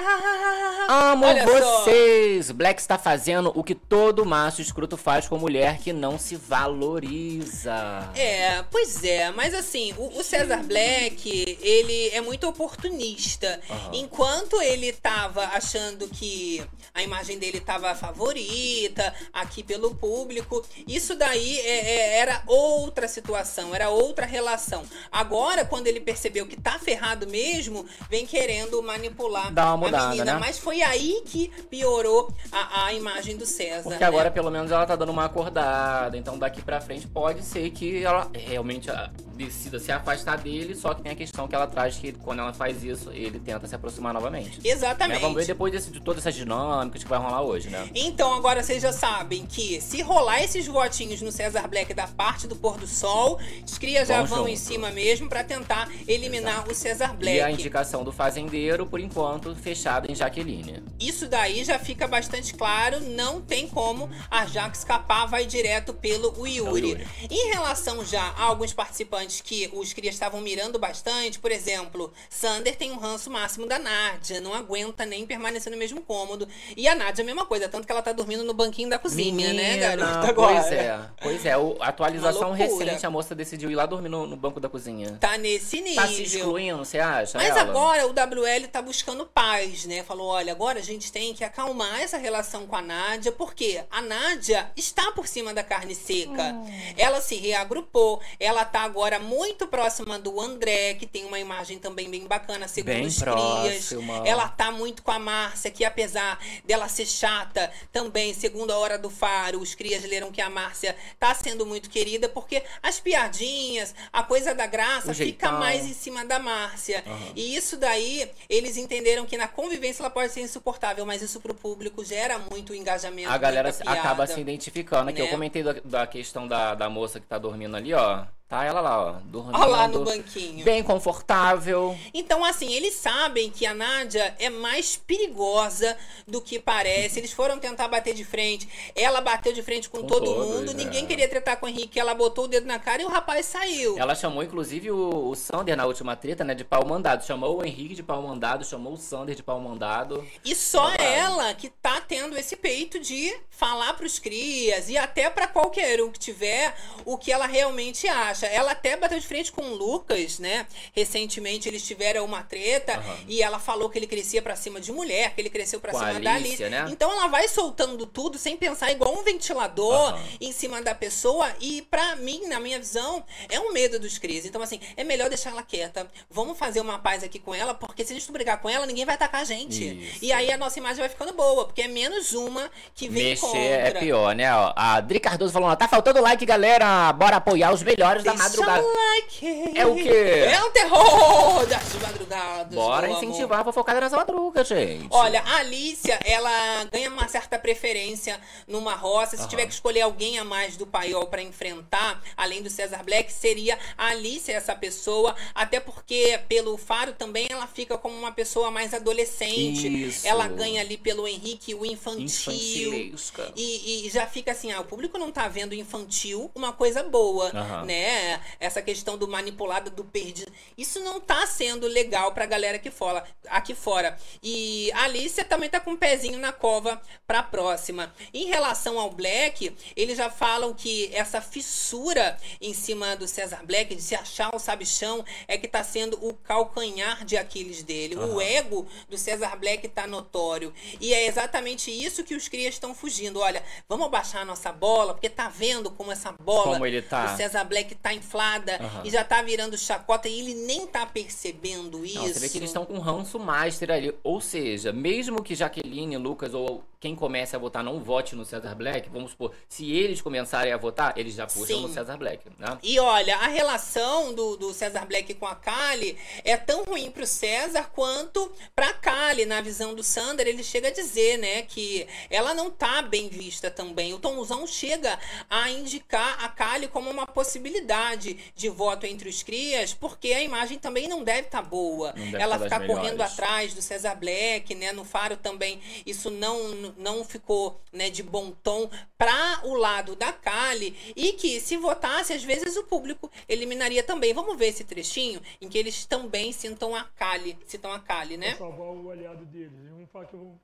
Amo Olha só. vocês! Black está fazendo o que todo macho escroto faz com mulher que não se valoriza. É, pois é, mas assim, o, o César Black, ele é muito oportunista. Aham. Enquanto ele tava achando que a imagem dele tava favorita aqui pelo público, isso daí é- é- era outra situação, era outra relação. Agora, quando ele percebeu que tá ferrado mesmo, vem querendo manipular Dá uma a mudada, menina. né? Mas foi aí que piorou a, a imagem do César. Porque né? agora, pelo menos, ela tá dando uma acordada. Então, daqui pra frente, pode ser que ela realmente ah, decida se afastar dele. Só que tem a questão que ela traz que quando ela faz isso, ele tenta se aproximar novamente. Né? Exatamente. Vamos ver depois desse- de todas essas dinâmicas que vai rolar hoje, né? Então agora vocês já sabem que se rolar esses votinhos no César Black da parte do pôr do sol, os crias já Vão junto. em cima mesmo pra tentar eliminar o César Black. E a indicação do fazendeiro, por enquanto, fechada em Jaqueline. Isso daí já fica bastante claro, não tem como a Jaque escapar, vai direto pelo Yuri. Yuri. Em relação já a alguns participantes que os crias estavam mirando bastante, por exemplo, Sander tem um ranço máximo da Nádia, não aguenta nem permanecer no mesmo cômodo. E a Nádia é a mesma coisa, tanto que ela tá dormindo no banquinho da cozinha, né, garota? Agora. Pois é, pois é. O, a atualização recente, a moça decidiu ir lá dormir no, no banco da cozinha. Tá nesse nível. Tá se excluindo, você acha? Mas ela? agora o WL tá buscando paz, né? Falou: olha, agora a gente tem que acalmar essa relação com a Nádia, porque a Nádia está por cima da carne seca. Ela se reagrupou, ela tá agora muito próxima do André, que tem uma imagem também bem bacana, segundo Bem os crias. próxima. Ela tá muito com a Márcia, que apesar dela ser chata, também, segundo a hora do faro, os crias leram que a Márcia tá sendo muito querida, porque as piadinhas, a coisa da graça O fica jeitão. mais em cima da Márcia. Aham. E isso daí, eles entenderam que na convivência ela pode ser insuportável, mas isso pro público gera muito engajamento. A galera piada. acaba se identificando. Aqui né? eu comentei da, da questão da, da moça que tá dormindo ali, ó. Tá ela lá, ó. Dormindo. Olha lá no banquinho. Bem confortável. Então, assim, eles sabem que a Nádia é mais perigosa do que parece. Eles foram tentar bater de frente. Ela bateu de frente com, Com todo todos, mundo. é. Ninguém queria tretar com o Henrique. Ela botou o dedo na cara e o rapaz saiu. Ela chamou, inclusive, o, o Sander na última treta, né? De pau mandado. Chamou o Henrique de pau mandado, chamou o Sander de pau mandado. E só ela que tá tendo esse peito de falar pros crias e até pra qualquer um que tiver o que ela realmente acha. Ela até bateu de frente com o Lucas, né? Recentemente eles tiveram uma treta Aham. e ela falou que ele crescia pra cima de mulher, que ele cresceu pra Com a cima da Alicia, Alice. né? Então ela vai soltando tudo sem pensar igual um ventilador Aham. em cima da pessoa e pra mim, na minha visão, é um medo dos crises. Então assim, é melhor deixar ela quieta. Vamos fazer uma paz aqui com ela, porque se a gente brigar com ela, ninguém vai atacar a gente. Isso. E aí a nossa imagem vai ficando boa, porque é menos uma que vem Mexer contra. é pior, né? A Adri Cardoso falando, ó, tá faltando like, galera. Bora apoiar os melhores da madrugada. like. É o quê? É o terror das madrugadas. Bora meu amor. incentivar a fofocada nessa madruga, gente. Olha, a Alicia, ela ganha uma certa preferência numa roça. Se Aham. tiver que escolher alguém a mais do paiol pra enfrentar, além do César Black, seria a Alicia essa pessoa. Até porque, pelo Faro também, ela fica como uma pessoa mais adolescente. Isso. Ela ganha ali pelo Henrique o infantil. E, e já fica assim, ah, o público não tá vendo infantil uma coisa boa, Aham. né? Essa questão do manipulado, do perdido. Isso não tá sendo legal pra galera aqui fora. Aqui fora. E a Alicia também tá com um pezinho na cova pra próxima. Em relação ao Black, eles já falam que essa fissura em cima do César Black, de se achar o sabichão, é que tá sendo o calcanhar de Aquiles dele. O Aham. ego do César Black tá notório. E é exatamente isso que os crias estão fugindo. Olha, vamos abaixar a nossa bola, porque tá vendo como essa bola Como ele tá. do César Black tá inflada Aham. e já tá virando chacota e ele nem tá percebendo isso. Não, você vê que eles estão com ranço master ali. Ou seja, mesmo que Jaqueline, Lucas ou quem comece a votar não vote no César Black, vamos supor, se eles começarem a votar, eles já puxam Sim. no César Black, né? E olha, a relação do, do César Black com a Kali é tão ruim pro César quanto pra Kali. Na visão do Sander, ele chega a dizer, né, que ela não tá bem vista também. O Tomzão chega a indicar a Kali como uma possibilidade de voto entre os crias, porque a imagem também não deve estar boa. Não deve ela tá ficar correndo atrás do César Black, né, no Faro também, isso não, não ficou, né, de bom tom para o lado da Kali e que se votasse, às vezes o público eliminaria também. Vamos ver esse trechinho em que eles também citam a Kali, citam a Kali, né? Pra salvar o aliado deles. Vamos falar que eu.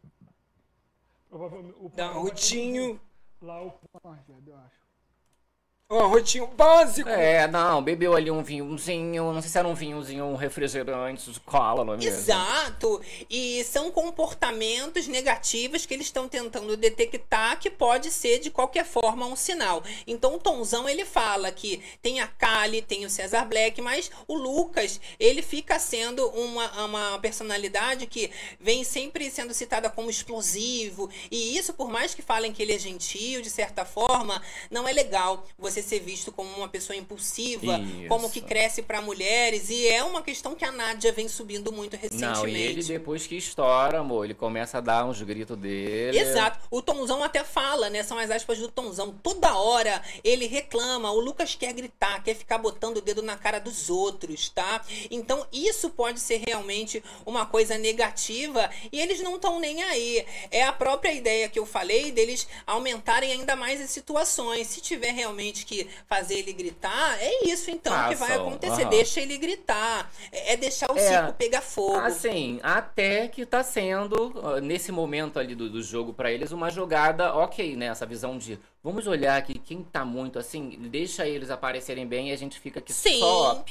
Provavelmente. O Dá um rotinho. Lá o eu acho. Ó, rotinho básico. É, não, bebeu ali um vinhozinho, não sei se era um vinhozinho, um refrigerante cola, não é mesmo? Exato. E são comportamentos negativos que eles estão tentando detectar que pode ser de qualquer forma um sinal. Então o Tonzão ele fala que tem a Kali, tem o Cesar Black, mas o Lucas ele fica sendo uma, uma personalidade que vem sempre sendo citada como explosivo. E isso, por mais que falem que ele é gentil, de certa forma, não é legal você ser visto como uma pessoa impulsiva, como que Isso. cresce para mulheres. E é uma questão que a Nádia vem subindo muito recentemente. Não, e ele depois que estoura, amor, ele começa a dar uns gritos dele. Exato. O Tonzão até fala, né? São as aspas do Tonzão. Toda hora ele reclama. O Lucas quer gritar, quer ficar botando o dedo na cara dos outros, tá? Então isso pode ser realmente uma coisa negativa e eles não estão nem aí. É a própria ideia que eu falei deles aumentarem ainda mais as situações. Se tiver realmente que fazer ele gritar, é isso então que vai acontecer. aham. Deixa ele gritar. É é deixar o É. circo pegar fogo. Assim, até que tá sendo, nesse momento ali do, do jogo pra eles, uma jogada ok, né? Essa visão de vamos olhar aqui quem tá muito assim, deixa eles aparecerem bem e a gente fica aqui Sim. só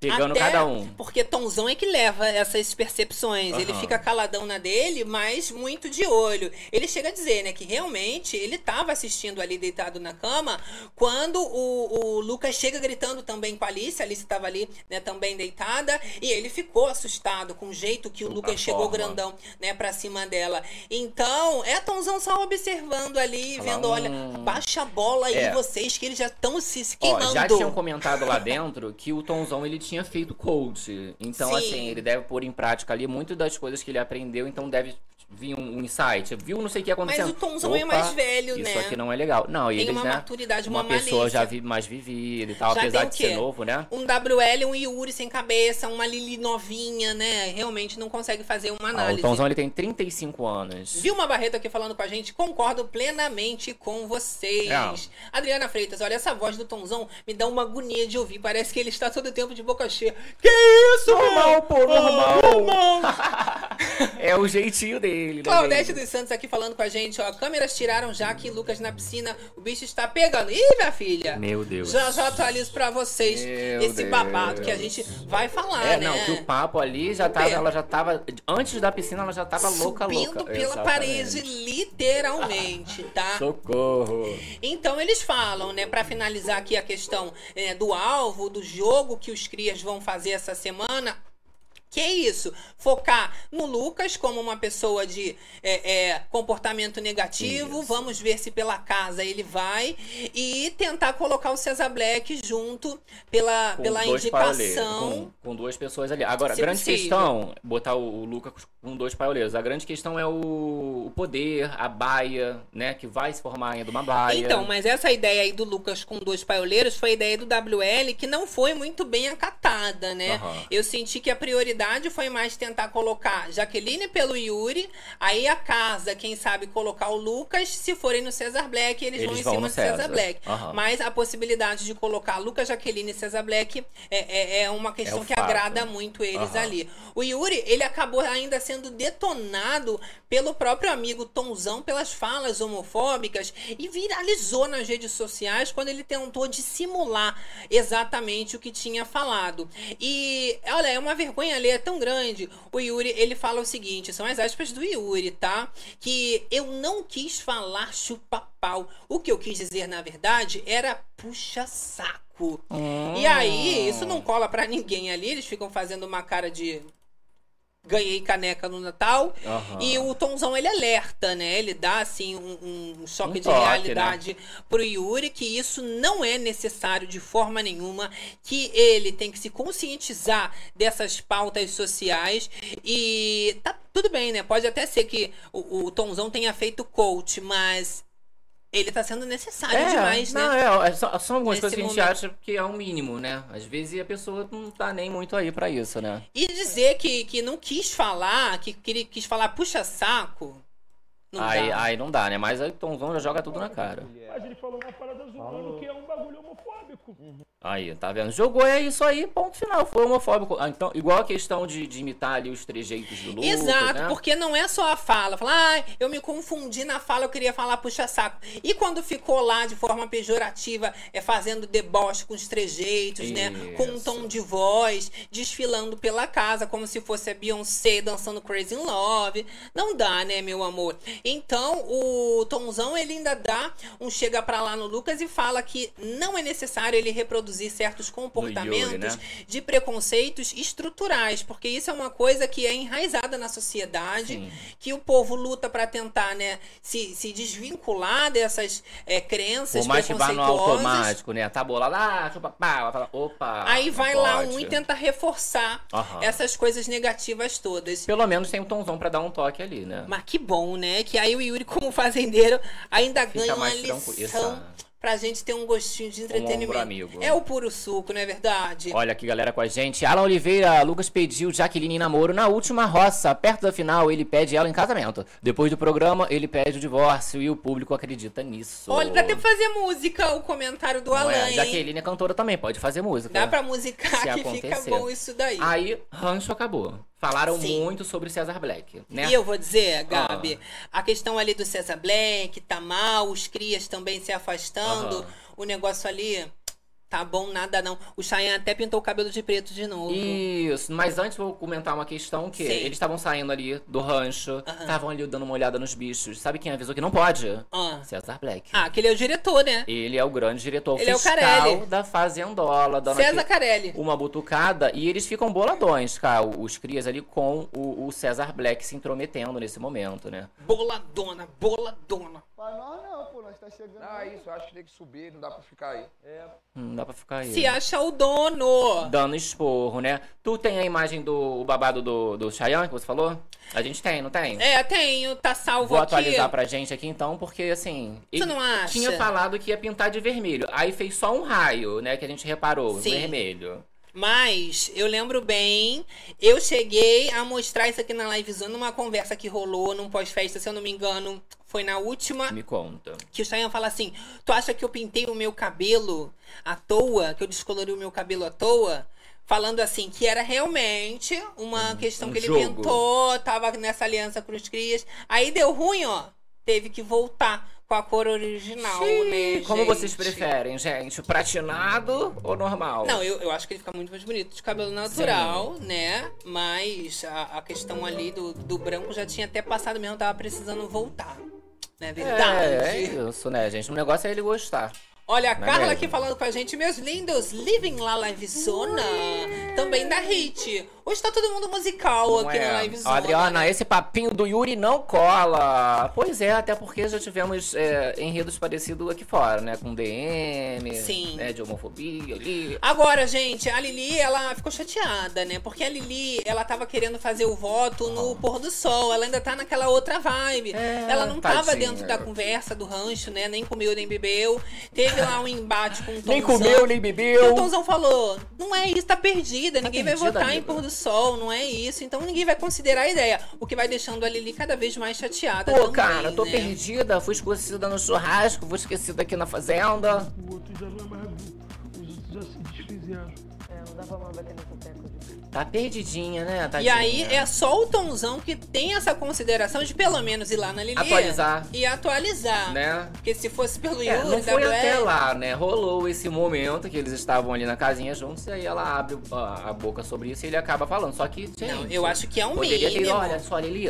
pegando Até cada um. Porque Tonzão é que leva essas percepções. Ele Aham. fica caladão na dele, mas muito de olho. Ele chega a dizer, né, que realmente ele tava assistindo ali deitado na cama quando o, o Lucas chega gritando também com a Alice. A Alice tava ali, né, também deitada. E ele ficou assustado com o jeito que o Lucas chegou forma. grandão, né, pra cima dela. Então, é Tonzão só observando ali, Falar, vendo, olha, hum. baixa a bola aí É. vocês, que eles já estão se se Ó, queimando. já tinham comentado lá dentro que o Tonzão ele tinha feito coach. Então, Sim. assim, ele deve pôr em prática ali muito das coisas que ele aprendeu, então deve vir um, um insight. Viu não sei o que acontecendo. Mas o Tonzão é mais velho, isso né? aqui não é legal. Não, e Tem eles, uma né? maturidade, uma, uma, pessoa já vi, mais vivida e tal, Já apesar de ser novo, né? Um WL, um Yuri sem cabeça, uma Lili novinha, né? Realmente não consegue fazer uma Ah, o análise. Tonzão ele tem 35 anos. Vilma Barreto aqui falando com a gente, concordo plenamente com vocês. É. Adriana Freitas, olha, essa voz do Tonzão me dá uma agonia de ouvir. Parece que ele está todo tempo de boca cheia. Que isso, Normal, meu? pô, normal. Ah, normal. É o jeitinho dele, né? Claudete dos Santos aqui falando com a gente, ó. Câmeras tiraram Jaque e Lucas na piscina. O bicho está pegando. Ih, minha filha. Meu Deus. Já já atualizo pra vocês Meu esse Deus. babado que a gente vai falar, É, né? não, que o papo ali já tava, ela já tava, antes da piscina ela já tava louca, Subindo louca. pela Exatamente. parede, literalmente, tá? Socorro. Então eles falam, né, Pra finalizar aqui a questão é, do alvo, do jogo que os crias vão fazer essa semana. Que é isso? Focar no Lucas como uma pessoa de é, é, comportamento negativo. Isso. Vamos ver se pela casa ele vai. E tentar colocar o Cesar Black junto pela, Com pela indicação. Com, com duas pessoas ali. Agora, a grande possível. questão, botar o, o Lucas com dois paioleiros. A grande questão é o, o poder, a baia, né? Que vai se formar ainda uma baia. Então, mas essa ideia aí do Lucas com dois paioleiros foi a ideia do WL que não foi muito bem acatada, né? Aham. Eu senti que a prioridade foi mais tentar colocar Jaqueline pelo Yuri, aí a casa, quem sabe, colocar o Lucas. Se forem no Cesar Black, eles, vão Eles em vão cima no do Cesar, César. Black. Aham. Mas a possibilidade de colocar Lucas, Jaqueline e Cesar Black é, é, é uma questão É que agrada muito eles Aham. ali. O Yuri, ele acabou ainda sendo detonado pelo próprio amigo Tonzão pelas falas homofóbicas e viralizou nas redes sociais quando ele tentou dissimular exatamente o que tinha falado. E, olha, é uma vergonha ler, é tão grande. O Yuri, ele fala o seguinte, são as aspas do Yuri, tá? Que eu não quis falar chupa-pau. O que eu quis dizer, na verdade, era puxa-saco. E aí, isso não cola pra ninguém ali, eles ficam fazendo uma cara de ganhei caneca no Natal. Aham. E o Tomzão, ele alerta, né? Ele dá, assim, um, um choque Um de toque, né? realidade pro Yuri, que isso não é necessário de forma nenhuma, que ele tem que se conscientizar dessas pautas sociais e tá tudo bem, né? Pode até ser que o, o Tomzão tenha feito coach, mas ele tá sendo necessário demais, né? não, é, é, só- são algumas Nesse coisas que a gente momento. acha que é o mínimo, né? Às vezes a pessoa não tá nem muito aí pra isso, né? E dizer que, que não quis falar, que, que ele quis falar puxa-saco. Não aí, dá. aí não dá, né? Mas aí o Tomzão já joga tudo na cara. Mas ele falou uma parada zoando que é um bagulho homofóbico. Aí, tá vendo? Jogou é isso aí, ponto final. Foi homofóbico. Ah, então, igual a questão de, de imitar ali os trejeitos do Lucas, Exato, né? porque não é só a fala. Falar, ah, eu me confundi na fala, eu queria falar puxa-saco. E quando ficou lá de forma pejorativa, é fazendo deboche com os trejeitos, né? Com um Isso. tom de voz, desfilando pela casa, como se fosse a Beyoncé dançando Crazy in Love. Não dá, né, meu amor? Então, o Tomzão, ele ainda dá um chega pra lá no Lucas e fala que não é necessário ele reproduzir certos comportamentos né? de preconceitos estruturais, porque isso é uma coisa que é enraizada na sociedade, Sim. que o povo luta pra tentar, né, se, se desvincular dessas é, crenças Por mais que vá no preconceituosas. automático, né? Tá bolado, ah, chupa vai falar, opa. Aí vai lá pode. um e tenta reforçar essas coisas negativas todas. Pelo menos tem um tomzão pra dar um toque ali, né? Mas que bom, né? Que aí o Yuri, como fazendeiro, ainda Fica ganha uma lição Essa- pra gente ter um gostinho de entretenimento. amigo. É o puro suco, não é verdade? Olha aqui, galera, com a gente. Alan Oliveira, Lucas pediu Jaqueline em namoro na última roça. Perto da final, ele pede ela em casamento. Depois do programa, ele pede o divórcio e o público acredita nisso. Olha, dá até pra fazer música o comentário do Não Alan, é? Jaqueline é cantora também, pode fazer música. Dá pra musicar que fica acontecer. bom isso daí. Aí, rancho acabou. Falaram Sim. muito sobre César Black, né? E eu vou dizer, Gabi, Ah. a questão ali do César Black tá mal, os crias também se afastando, Aham. o negócio ali tá bom nada não. O Cheyenne até pintou o cabelo de preto de novo. Isso, mas antes vou comentar uma questão que Sim. eles estavam saindo ali do rancho, estavam ali dando uma olhada nos bichos. Sabe quem avisou que não pode? Ah. César Black. Ah, que ele é o diretor, né? Ele é o grande diretor Ele é o fiscal Carelli. da Fazendola, dando César Carelli. uma butucada e eles ficam boladões, cara, os crias ali com o, o César Black se intrometendo nesse momento, né? Boladona, boladona. Pra nós não, pô, nós tá chegando. Ah, isso, eu acho que tem que subir, não dá pra ficar aí. Não dá pra ficar aí. Se acha o dono. Dando esporro, né? Tu tem a imagem do o babado do, do Chayanne que você falou? A gente tem, não tem? É, tenho, tá salvo Vou aqui. atualizar pra gente aqui então, porque assim. Tu não acha? Tinha falado que ia pintar de vermelho. Aí fez só um raio, né? Que a gente reparou, Sim. vermelho. Mas eu lembro bem, eu cheguei a mostrar isso aqui na livezona numa conversa que rolou num pós-festa, se eu não me engano, foi na última. Me conta. Que o Cheyenne fala assim: Tu acha que eu pintei o meu cabelo à toa? Que eu descolori o meu cabelo à toa? falando assim que era realmente uma questão um que ele jogo. tentou, tava nessa aliança com os crias. Aí deu ruim, ó. Teve que voltar com a cor original, né? Como gente? vocês preferem, gente? Pratinado ou normal? Não, eu, eu acho que ele fica muito mais bonito de cabelo natural, né? Mas a, a questão ali do, do branco já tinha até passado mesmo, tava precisando voltar. Não é verdade? É, é isso, né, gente? O negócio é ele gostar. Olha, a Não é Carla aqui falando com a gente, meus lindos, Living La Livezona, também da Hit. Hoje tá todo mundo musical Não aqui é? na Livezona. Adriana, esse papinho do Yuri não cola. Pois é, até porque já tivemos é, enredos parecidos aqui fora, né? Com DM, Sim. né? De homofobia ali. Agora, gente, a Lili, ela ficou chateada, né? Porque a Lili, ela tava querendo fazer o voto no pôr do sol. Ela ainda tá naquela outra vibe. É, ela não tava tadinha. dentro da conversa, do rancho, né? Nem comeu, nem bebeu. Teve lá um embate com o Tomzão. Nem comeu, nem E o bebeu. Tomzão falou: não é isso, tá perdida. ninguém vai perdida, votar em amiga. pôr do sol, não é isso. Então ninguém vai considerar a ideia. O que vai deixando a Lili cada vez mais chateada. Pô, também, cara, tô né? perdida. Fui esquecida no churrasco, fui esquecida aqui na fazenda. O outro já não é mais. Os outros já se desfizeram. É, não dá pra mais bater nessa tecla de Tá perdidinha, né? E Tadinha. aí é só o Tomzão que tem essa consideração de pelo menos ir lá na Lili Atualizar. e atualizar. Né? Porque se fosse pelo É, Yuri, não foi WL, até lá, né? Rolou esse momento que eles estavam ali na casinha juntos e aí ela abre a, a boca sobre isso e ele acaba falando. Só que, gente, Não, eu acho que é um poderia ter, mínimo. olha só, Lili,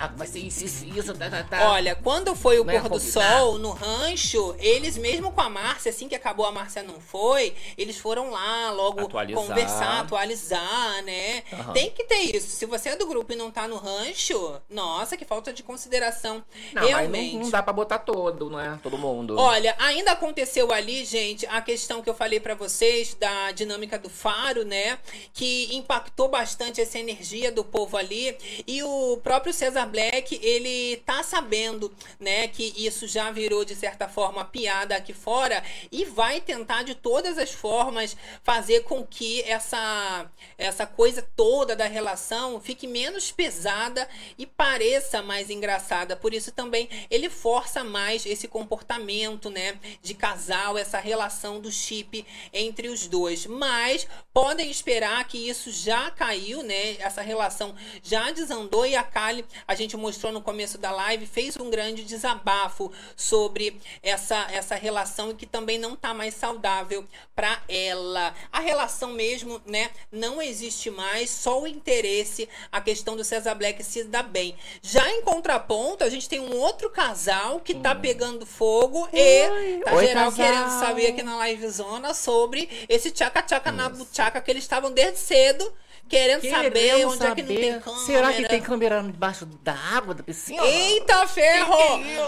ah, vai ser isso, isso, isso, tá, tá, tá. Olha, quando foi o Não é pôr do sol no rancho, eles mesmo com a Márcia, assim que acabou a Márcia não foi, eles foram lá logo Atualizar. conversar, atualizar, né? Aham. Tem que ter isso. Se você é do grupo e não tá no rancho, nossa, que falta de consideração. Não, Realmente. mas não, não dá pra botar todo, né? Todo mundo. Olha, ainda aconteceu ali, gente, a questão que eu falei pra vocês da dinâmica do faro, né? Que impactou bastante essa energia do povo ali. E o próprio Cesar Black, ele tá sabendo, né, que isso já virou de certa forma piada aqui fora e vai tentar de todas as formas fazer com que essa essa coisa toda da relação fique menos pesada e pareça mais engraçada. Por isso também ele força mais esse comportamento, né, de casal, essa relação do chip entre os dois. Mas podem esperar que isso já caiu, né? Essa relação já desandou e a Kali, a gente mostrou no começo da live, fez um grande desabafo sobre essa essa relação que também não tá mais saudável para ela. A relação mesmo, né, não existe mais, só o interesse, a questão do César Black se dá bem. Já em contraponto, a gente tem um outro casal que tá pegando fogo e tá Oi, geral casal. querendo saber aqui na live zona sobre esse tchaca-tchaca na buchaca que eles estavam desde cedo querendo, saber onde é que não tem saber. câmera. Será que tem câmera debaixo da água da piscina? Eita ferro!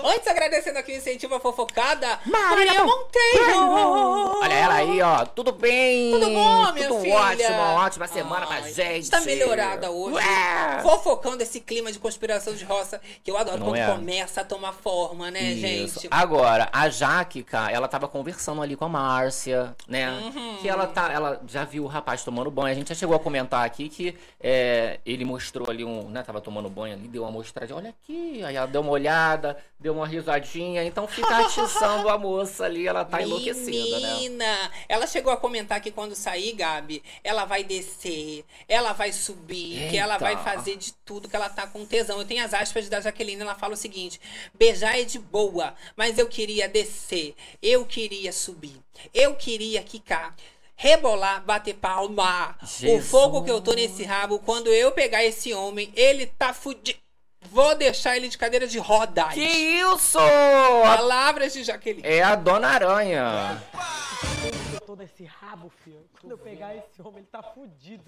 Antes agradecendo aqui o incentivo à fofocada, Maria Maria Monteiro! Olha ela aí, ó. Tudo bem? Tudo bom, minha Tudo filha? ótimo, uma ótima semana pra Ai, gente. Está melhorada hoje. Ué! Fofocando esse clima de conspiração de roça que eu adoro Não quando é? começa a tomar forma, né, Isso. gente? Agora, a Jaque, cara, ela tava conversando ali com a Márcia, né? Uhum. Que ela tá. Ela já viu o rapaz tomando banho. A gente já chegou a comentar aqui que é, ele mostrou ali um. né? Tava tomando banho ali, deu uma mostradinha. Olha aqui. Aí ela deu uma olhada, deu uma risadinha. Então fica atiçando a moça ali, ela tá enlouquecida, né? Menina, ela chegou a comentar que quando sair, Gabi, ela vai descer, ela vai subir, que ela Eita. vai fazer de tudo que ela tá com tesão. Eu tenho as aspas da Jaqueline, ela fala o seguinte: beijar é de boa, mas eu queria descer, eu queria subir, eu queria quicar. Rebolar, bater palma. O Jesus. fogo que eu tô nesse rabo, quando eu pegar esse homem, ele tá fudido. Vou deixar ele de cadeira de rodas. Que isso? Palavras de Jaqueline. É a Dona Aranha. Eu tô nesse rabo, filho. Quando eu pegar esse homem, ele tá fudido.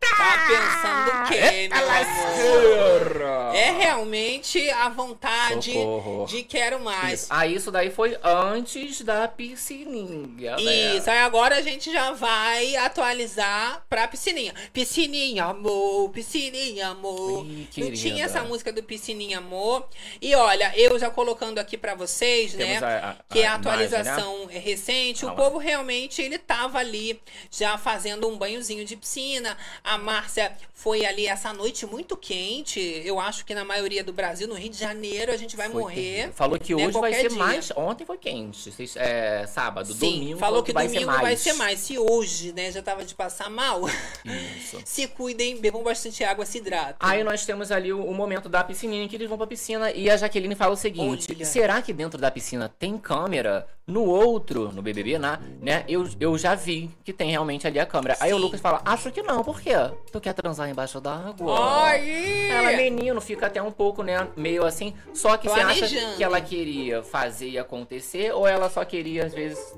Tá pensando o quê, meu amor? É realmente a vontade Socorro. de quero mais. Isso. Ah, isso daí foi antes da piscininha, né? Isso, aí agora a gente já vai atualizar pra piscininha. Piscininha, amor, piscininha, amor. Ih, Não tinha essa música do Piscininha, amor. E olha, eu já colocando aqui pra vocês, Temos né? a- a- que é a a imagem, né? atualização é recente, Ah o lá. povo realmente ele tava ali já fazendo um banhozinho de piscina. A Márcia foi ali essa noite muito quente. Eu acho que na maioria do Brasil, no Rio de Janeiro, a gente vai Foi morrer. terrível. Falou que né, hoje vai ser dia. mais. Ontem foi quente. É, sábado, Sim, domingo. falou que vai domingo ser mais. vai ser mais. Se hoje, né, já tava de passar mal, Isso. se cuidem, bebam bastante água, se hidratem. Aí nós temos ali o, o momento da piscininha que eles vão pra piscina e a Jaqueline fala o seguinte: Olha. será que dentro da piscina tem câmera? No outro, no BBB, né? Né eu, eu já vi que tem realmente ali a câmera. Aí o Sim. Lucas fala: acho que não, por quê? Tu quer transar embaixo d'água? Ai! Ela, menino, fica até um pouco, né? Meio assim. Só que você acha Planejando. que ela queria fazer e acontecer? Ou ela só queria, às vezes,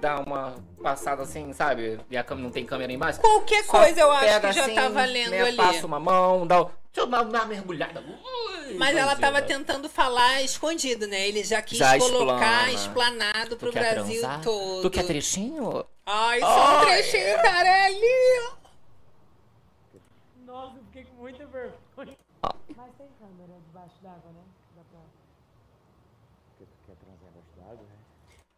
dar uma passada assim, sabe? E a câmera não tem câmera embaixo? Qualquer Só coisa eu acho que já assim, tá valendo né, ali. Passa uma mão, dá, o- deixa eu dar uma mergulhada. Ui, Mas ela tava bandida. tentando falar escondido, né? Ele já quis Já colocar explana. explanado Tu pro Brasil transar? todo. Tu quer trechinho? Ai, só um trechinho, Carelli. Nossa, eu fiquei com muita vergonha. Ah. Mas tem câmera debaixo d'água, né? Dá pra...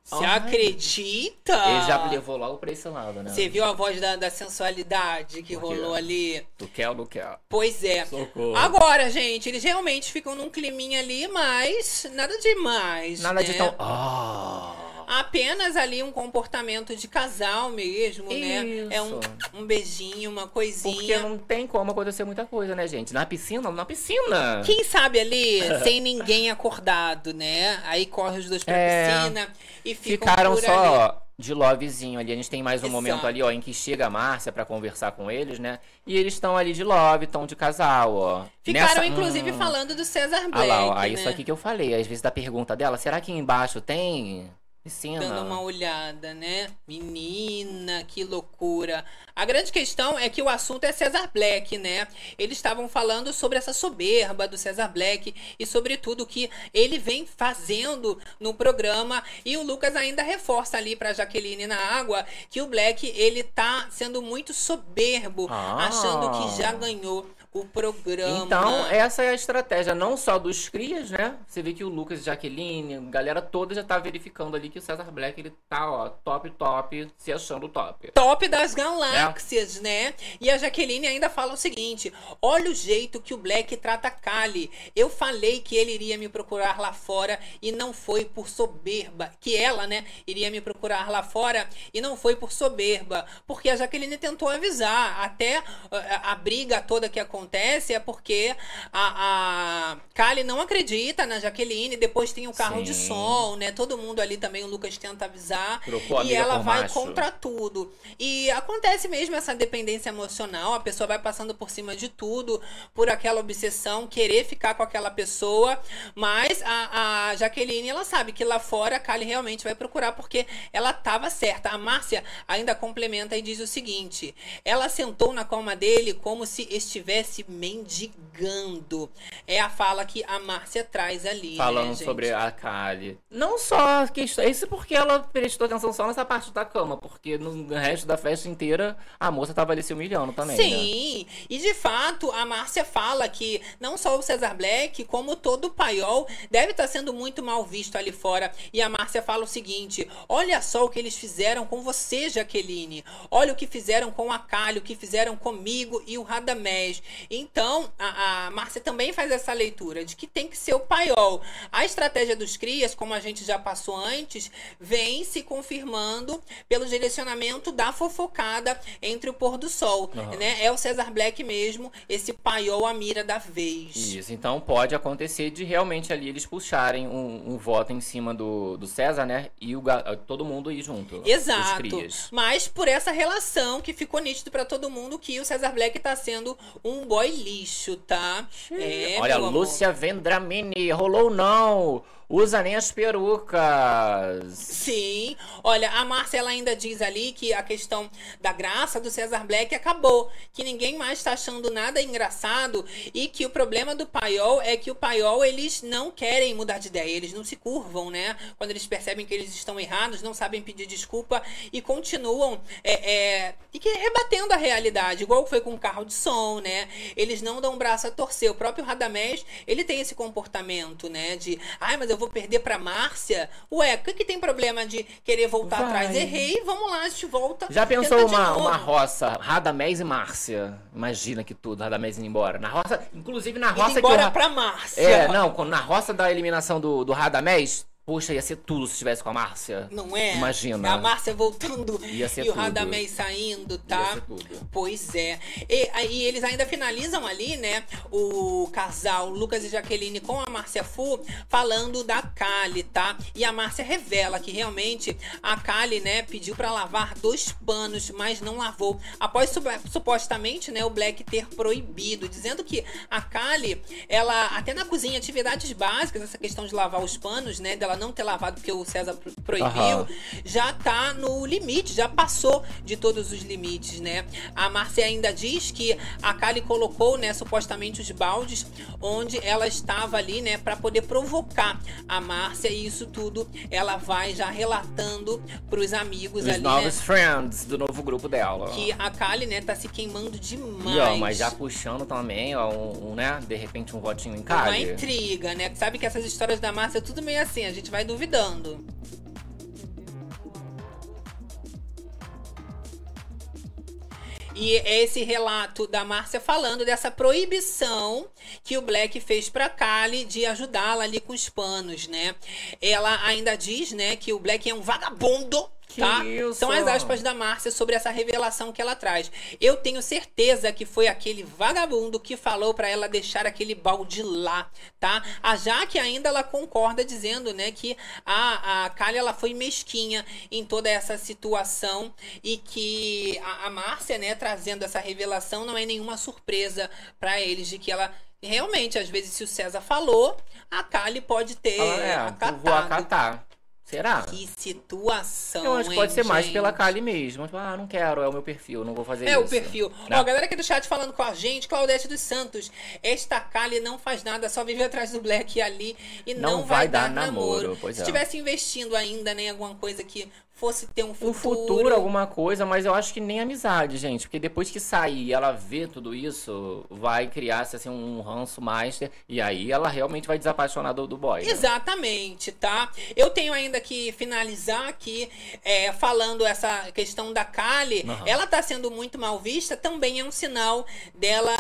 Você Ai. acredita? Ele já levou logo pra esse lado, né? Você viu a voz da, da sensualidade que rolou ali? Tu quer ou não quer? Pois é. Socorro. Agora, gente, eles realmente ficam num climinha ali, mas nada demais. Nada né? de tão. Ah. Apenas ali um comportamento de casal mesmo, né? É um, Isso. um beijinho, uma coisinha. Porque não tem como acontecer muita coisa, né, gente? Na piscina, na piscina. Quem sabe ali, sem ninguém acordado, né? Aí corre os dois pra É. piscina e ficam Ficaram só ali. ó, de lovezinho ali. A gente tem mais um Exato. momento ali, ó, em que chega a Márcia pra conversar com eles, né? E eles estão ali de love, estão de casal, ó. Ficaram, Nessa- inclusive, Hum. falando do César Ah Black, lá, ó, né? isso aqui que eu falei. Às vezes da pergunta dela, será que embaixo tem piscina? Dando uma olhada, né? Menina, que loucura. A grande questão é que o assunto é César Black, né? Eles estavam falando sobre essa soberba do César Black e sobre tudo que ele vem fazendo no programa. E o Lucas ainda reforça ali pra Jaqueline na água que o Black, ele tá sendo muito soberbo, Ah. achando que já ganhou o programa. Então, essa é a estratégia, não só dos crias, né? Você vê que o Lucas e Jaqueline, a galera toda já tá verificando ali que o César Black, ele tá, ó, top, top, se achando top. top das galáxias, né? E a Jaqueline ainda fala o seguinte: olha o jeito que o Black trata a Kali. Eu falei que ele iria me procurar lá fora e não foi por soberba. Que ela, né, iria me procurar lá fora e não foi por soberba. Porque a Jaqueline tentou avisar. Até a, a briga toda que acontece é porque a, a Kali não acredita na Jaqueline. Depois tem o carro de Sim. som, né? Todo mundo ali também, o Lucas tenta avisar. Trocou e ela vai macho. contra tudo. E acontece mesmo essa dependência emocional, a pessoa vai passando por cima de tudo, por aquela obsessão, querer ficar com aquela pessoa, mas a, a Jaqueline, ela sabe que lá fora a Kali realmente vai procurar, porque ela estava certa. A Márcia ainda complementa e diz o seguinte, ela sentou na cama dele como se estivesse mendigando. É a fala que a Márcia traz ali, né, Falando gente? sobre a Kali. Não só a questão. Isso porque ela prestou atenção só nessa parte da cama, porque no resto da festa inteira a moça tava ali se humilhando também. Né? Sim, e de fato a Márcia fala que não só o Cesar Black, como todo o paiol deve estar sendo muito mal visto ali fora. E a Márcia fala o seguinte: olha só o que eles fizeram com você, Jaqueline. Olha o que fizeram com a Kali, o que fizeram comigo e o Radamés. Então, a, a Márcia também faz essa leitura de que tem que ser o paiol. A estratégia dos crias, como a gente já passou antes, vem se confirmando pelo direcionamento da fofocada entre o pôr do sol. Aham. Né? É o Cesar Black mesmo, esse paiol a mira da vez. Isso, então pode acontecer de realmente ali eles puxarem um, um voto em cima do, do César, né? E o, todo mundo ir junto. Exato. Mas por essa relação que ficou nítido pra todo mundo que o Cesar Black tá sendo um boy lixo, tá? É, Olha, meu amor. Lúcia Vendramini, rolou não! Usa nem as perucas. Sim. Olha, a Márcia ela ainda diz ali que a questão da graça do Cesar Black acabou. Que ninguém mais tá achando nada engraçado. E que o problema do paiol é que o paiol, eles não querem mudar de ideia. Eles não se curvam, né? Quando eles percebem que eles estão errados, não sabem pedir desculpa e continuam é, é, e que rebatendo a realidade. Igual foi com o carro de som, né? Eles não dão o braço a torcer. O próprio Radamés, ele tem esse comportamento, né? De, ai, mas eu eu vou perder pra Márcia? Ué, o que, que tem problema de querer voltar Vai. atrás? Errei, vamos lá, a gente volta. Já pensou uma, uma roça, Radamés e Márcia? Imagina que tudo, Radamés indo embora. Na roça, inclusive na Indo roça que embora Ra- pra Márcia. É, não, na roça da eliminação do, do Radamés, poxa, ia ser tudo se estivesse com a Márcia. Não é? Imagina. A Márcia voltando Ia ser e o tudo. Radamés saindo, tá? Ia ser tudo. Pois é. E aí eles ainda finalizam ali, né? O casal Lucas e Jaqueline com a Márcia Fu falando da Kali, tá? E a Márcia revela que realmente a Kali, né, pediu pra lavar dois panos, mas não lavou. Após su- supostamente, né, o Black ter proibido, dizendo que a Kali, ela até na cozinha, atividades básicas, essa questão de lavar os panos, né, dela não ter lavado porque o César pro- proibiu, Aham. já tá no limite, já passou de todos os limites, né? A Márcia ainda diz que a Kali colocou, né, supostamente os baldes onde ela estava ali, né, para poder provocar a Márcia e isso tudo ela vai já relatando pros amigos Os ali, novos né? friends do novo grupo dela. Que a Kali, né, tá se queimando demais. E, ó, mas já puxando também, ó, um, um, né, de repente um votinho em Uma Kali. intriga, né? Sabe que essas histórias da Márcia é tudo meio assim, a gente vai duvidando. E é esse relato da Márcia falando dessa proibição que o Black fez pra Kali de ajudá-la ali com os panos, né? Ela ainda diz, né, que o Black é um vagabundo, Que tá? isso? São as aspas da Márcia sobre essa revelação que ela traz. Eu tenho certeza que foi aquele vagabundo que falou pra ela deixar aquele balde lá, tá? A Jaque ainda ela concorda dizendo, né, que a, a Kali ela foi mesquinha em toda essa situação e que a, a Márcia, né, trazendo essa revelação não é nenhuma surpresa pra eles de que ela realmente, às vezes, se o César falou, a Kali pode ter Ela, é, acatado. vou acatar. Será? Que situação, Eu acho que pode hein, ser mais pela gente? Kali mesmo. Tipo, ah, não quero, é o meu perfil, não vou fazer É isso. o perfil. Não. Ó, a galera aqui do chat falando com a gente, Claudete dos Santos. Esta Kali não faz nada, só vive atrás do Black ali e não, Não vai, vai dar, dar namoro. namoro, Se é. estivesse investindo ainda né, em alguma coisa que fosse ter um futuro. Um futuro, alguma coisa, mas eu acho que nem amizade, gente. Porque depois que sair e ela vê tudo isso, vai criar-se assim, um ranço master. E aí ela realmente vai desapaixonar do, do boy. né? Exatamente, tá? Eu tenho ainda que finalizar aqui é, falando essa questão da Kali. Aham. Ela tá sendo muito mal vista, também é um sinal dela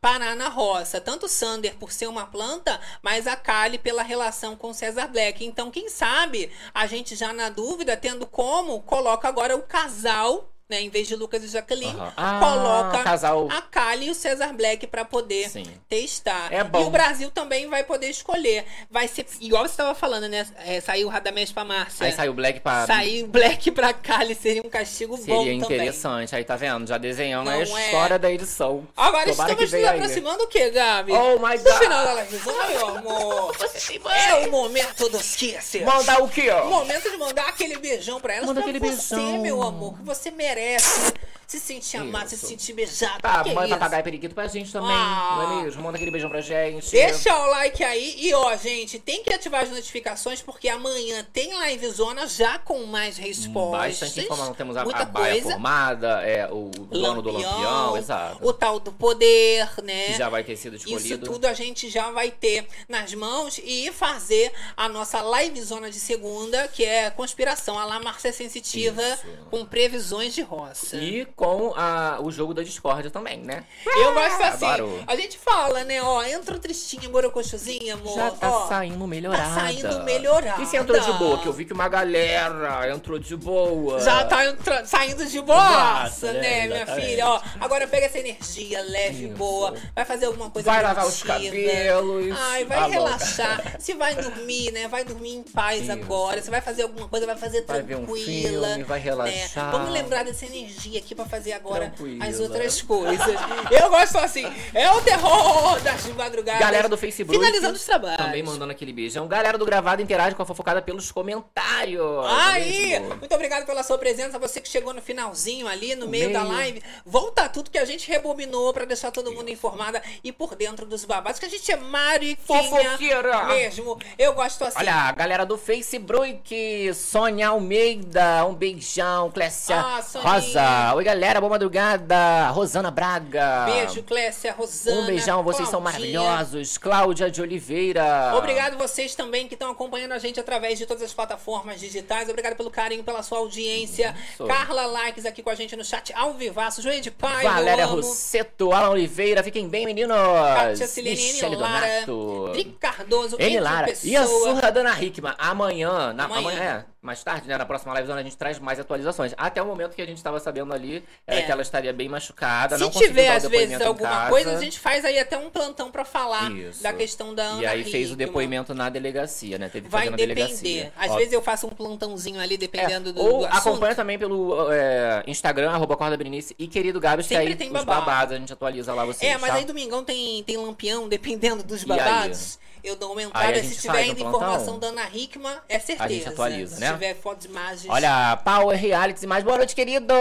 parar na roça. Tanto o Sander por ser uma planta, mas a Kali pela relação com César Black. Então, quem sabe, a gente já na dúvida, tendo como, coloca agora o casal. Né, em vez de Lucas e Jaqueline, Aham. Ah, coloca casal. a Kali e o César Black pra poder Sim. testar. É bom. E o Brasil também vai poder escolher. Vai ser, igual você estava falando, né? É, saiu o Radamés pra Márcia. Aí saiu o Black pra. Sair Black pra Kali seria um castigo bom Seria também. interessante. Aí tá vendo? Já desenhando a é? história da edição. Agora Tomara estamos nos aproximando o quê, Gabi? Oh my God. final da live, meu amor. É o momento dos kisses. Mandar o quê, ó? Momento de mandar aquele beijão pra elas, Manda pra aquele você, beijão. meu amor, que você merece interessa se sentir amado, se Isso. sentir beijado. Tá, que manda isso? papagaio periquito pra gente também, Ah. não é mesmo? Manda aquele beijão pra gente. Deixa o like aí e ó, gente, tem que ativar as notificações porque amanhã tem live zona já com mais respostas. Bastante informação. Temos a, muita a baia coisa. formada, é, o, dono do lampião, exato. O tal do poder, né? Que já vai ter sido Isso escolhido. tudo a gente já vai ter nas mãos e fazer a nossa live zona de segunda, que é conspiração, a lá Márcia Sensitiva, Isso. com previsões de roça. E com a, o jogo da discórdia também, né? Eu gosto assim. adoro. A gente fala, né? Ó, entra o tristinho, borocochosinho, amor. Já tá ó, saindo melhorada. Tá saindo melhorada. E você entrou de boa? Que eu vi que uma galera entrou de boa. Já tá entra- saindo de boaça, Exato, né, né? minha filha? Ó, agora pega essa energia leve, Isso. boa. Vai fazer alguma coisa Vai lavar os cabelos. Ai, vai Tá bom. relaxar. Se vai dormir, né? Vai dormir em paz Isso. agora. Se vai fazer alguma coisa, vai fazer Vai ver um tranquila. filme, vai né? relaxar. Vamos lembrar dessa energia aqui pra fazer agora as outras coisas. Eu gosto assim. É o terror das madrugadas. Galera do Facebook. Finalizando os trabalhos. Também mandando aquele beijão. Galera do gravado interage com a fofocada pelos comentários. Aí, muito obrigado pela sua presença, você que chegou no finalzinho ali, no No meio, da meio. live. Volta tudo que a gente rebobinou pra deixar todo mundo informada e por dentro dos babados, que a gente é mariquinha Fofoqueira. mesmo. Eu gosto assim. Olha, a galera do Facebook, Sônia Almeida, um beijão, Clécia Ah, Soninha. Rosa. Oi, galera. Galera, boa madrugada. Rosana Braga. Beijo, Clécia, Rosana. Um beijão, vocês são maravilhosos. Cláudia de Oliveira. Obrigado vocês também que estão acompanhando a gente através de todas as plataformas digitais. Obrigado pelo carinho, pela sua audiência. Isso. Carla Likes aqui com a gente no chat ao vivaço. Joelho de Pai, Valéria. Rosseto, Alan Oliveira, fiquem bem, meninos. Kátia Silene. Michele Lara, Donato. Drico Cardoso, N. Entre Lara. Pessoa. E a surra da Ana Hickman. Amanhã, na, Amanhã. amanhã. é, mais tarde, né? Na próxima live a gente traz mais atualizações. Até o momento que a gente estava sabendo ali, era É. que ela estaria bem machucada. Se não tiver, às vezes, alguma coisa, a gente faz aí até um plantão pra falar Isso. da questão da Ana E aí fez o Hickman. depoimento na delegacia, né? Teve que Vai fazer depender. delegacia. Às Ó, vezes eu faço um plantãozinho ali, é, dependendo do, ou do acompanha também pelo é, Instagram, arroba Corda Berenice e querido Gabs, que aí tem os babado. babados a gente atualiza lá vocês, É, mas tá? aí domingão tem, tem lampião, dependendo dos babados. Eu dou uma entrada. a Se gente tiver ainda informação da Ana Hickman, é certeza. atualiza, Se né? tiver fotos, imagens. Olha, Power Reality mais boa noite, queridos!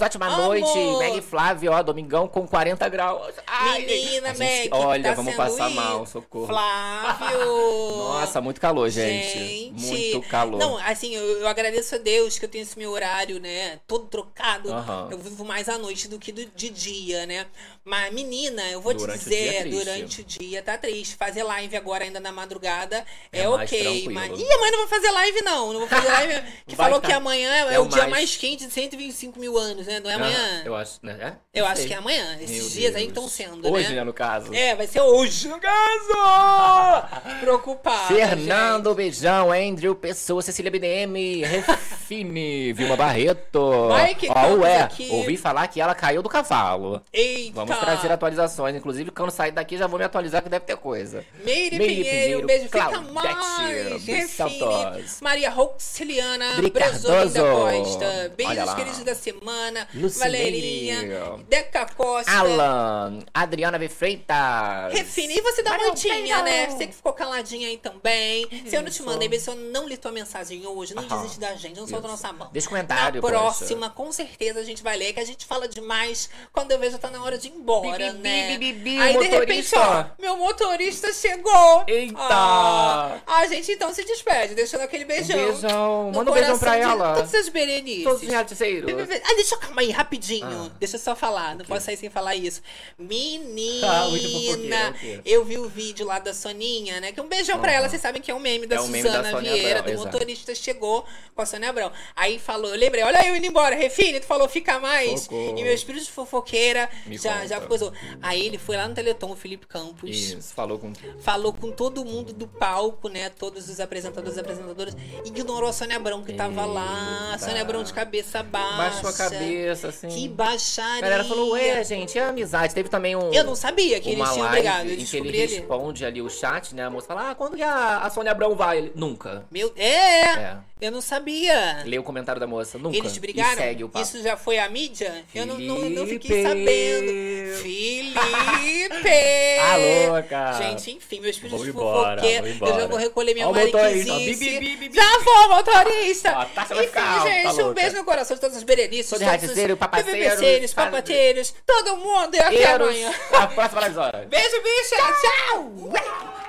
Ótima Amor! noite, Meg e Flávio, ó, domingão com 40 graus. Ai, Menina, a gente- Meg, Olha, tá vamos passar isso. mal, socorro. Flávio! Nossa, muito calor, gente. Muito calor. Não, assim, eu, eu agradeço a Deus que eu tenho esse meu horário, né? Todo trocado. Eu vivo mais à noite do que do- de dia, né? Mas, menina, eu vou Durante te o dia é dizer, durante o dia tá triste. Fazer live agora ainda na madrugada é, É ok. Mas. Ih, amanhã não vou fazer live, não. Não vou fazer live. Que Vai falou tá- que amanhã é, é o dia mais- quente de 125 mil anos, né? Não é Ah, amanhã? eu acho, né? É? Eu Não acho sei. que é amanhã. Esses Meu dias aí Deus. estão sendo, Hoje, né? né, no caso. É, vai ser hoje, no caso! Preocupada. Fernando, gente. beijão, Andrew, Pessoa, Cecília BDM, Refine, Vilma Barreto. Que Ó, ué, aqui. ouvi falar que ela caiu do cavalo. Eita! Vamos trazer atualizações. Inclusive, quando sair daqui, já vou me atualizar que deve ter coisa. Meire, Meire Pinheiro, Pinheiro, beijo, fica Claudete, Santos. Maria Roxiliana, Dri Brezoni da Cardoso. Costa. Beijos queridos da semana. Valerinha, Deca Costa. Alan, Adriana V. Freitas. Refine, e você dá uma né? Você que ficou caladinha aí também. Se eu não te Isso. mandei, se eu não li tua mensagem hoje, não Aham. desiste da gente, não solta Isso. nossa mão. Deixa comentário, Na próxima, com certeza, a gente vai ler, que a gente fala demais quando eu vejo tá na hora de ir embora, Bi, bi, né? bi, aí, de repente, ó, meu motorista chegou. Eita! Ah, a gente então se despede, deixando aquele beijão. beijão. Manda um beijão pra ela. Todos os berenices. Todos os realiticeiros. Ah, deixa eu calma aí, rapidinho. Ah. Deixa eu só falar, não posso sair sem falar isso. Menina, Ah, muito eu vi o vídeo lá da Soninha, né? Que um beijão pra Aham. ela, vocês sabem que é um meme da É um da Vieira, Abrão, do exato. motorista chegou com a Sônia Abrão. Aí falou, eu lembrei, olha eu indo embora, Refine, tu falou fica mais. Socorro. E meu espírito de fofoqueira Me já, conta. já coisou. Aí ele foi lá no Teleton, o Felipe Campos Isso, falou com falou com todo mundo do palco, né? Todos os apresentadores e apresentadoras. Ignorou a Sônia Abrão que tava lá. A Eita. Sônia Abrão de cabeça baixa. Baixou a cabeça, assim. Que baixaria. A galera falou, ué, gente, é amizade. Teve também um. Eu não sabia que eles tinham brigado. Eu em que ele descobri ali. responde ali o chat, né? A moça fala, ah, quando que a, a Sônia Abrão vai? Ele, Nunca. Meu... É, É. eu não sabia. Lê o comentário da moça, nunca. Eles brigaram? E segue o papo. Isso já foi a mídia? Eu não, não, não fiquei Felipe. sabendo. Felipe! Alô, cara. Gente, enfim, meu espírito De embora, fofoqueira. vamos Eu já embora. vou recolher minha bi, Já vou, motorista! Ó, a taxa vai enfim, gente, um louca. beijo no coração de todos os berenices. Sou de radiceiro, papaceiros, papateiros, todo mundo. E até amanhã. A próxima live. Beijo, bicha! Tchau!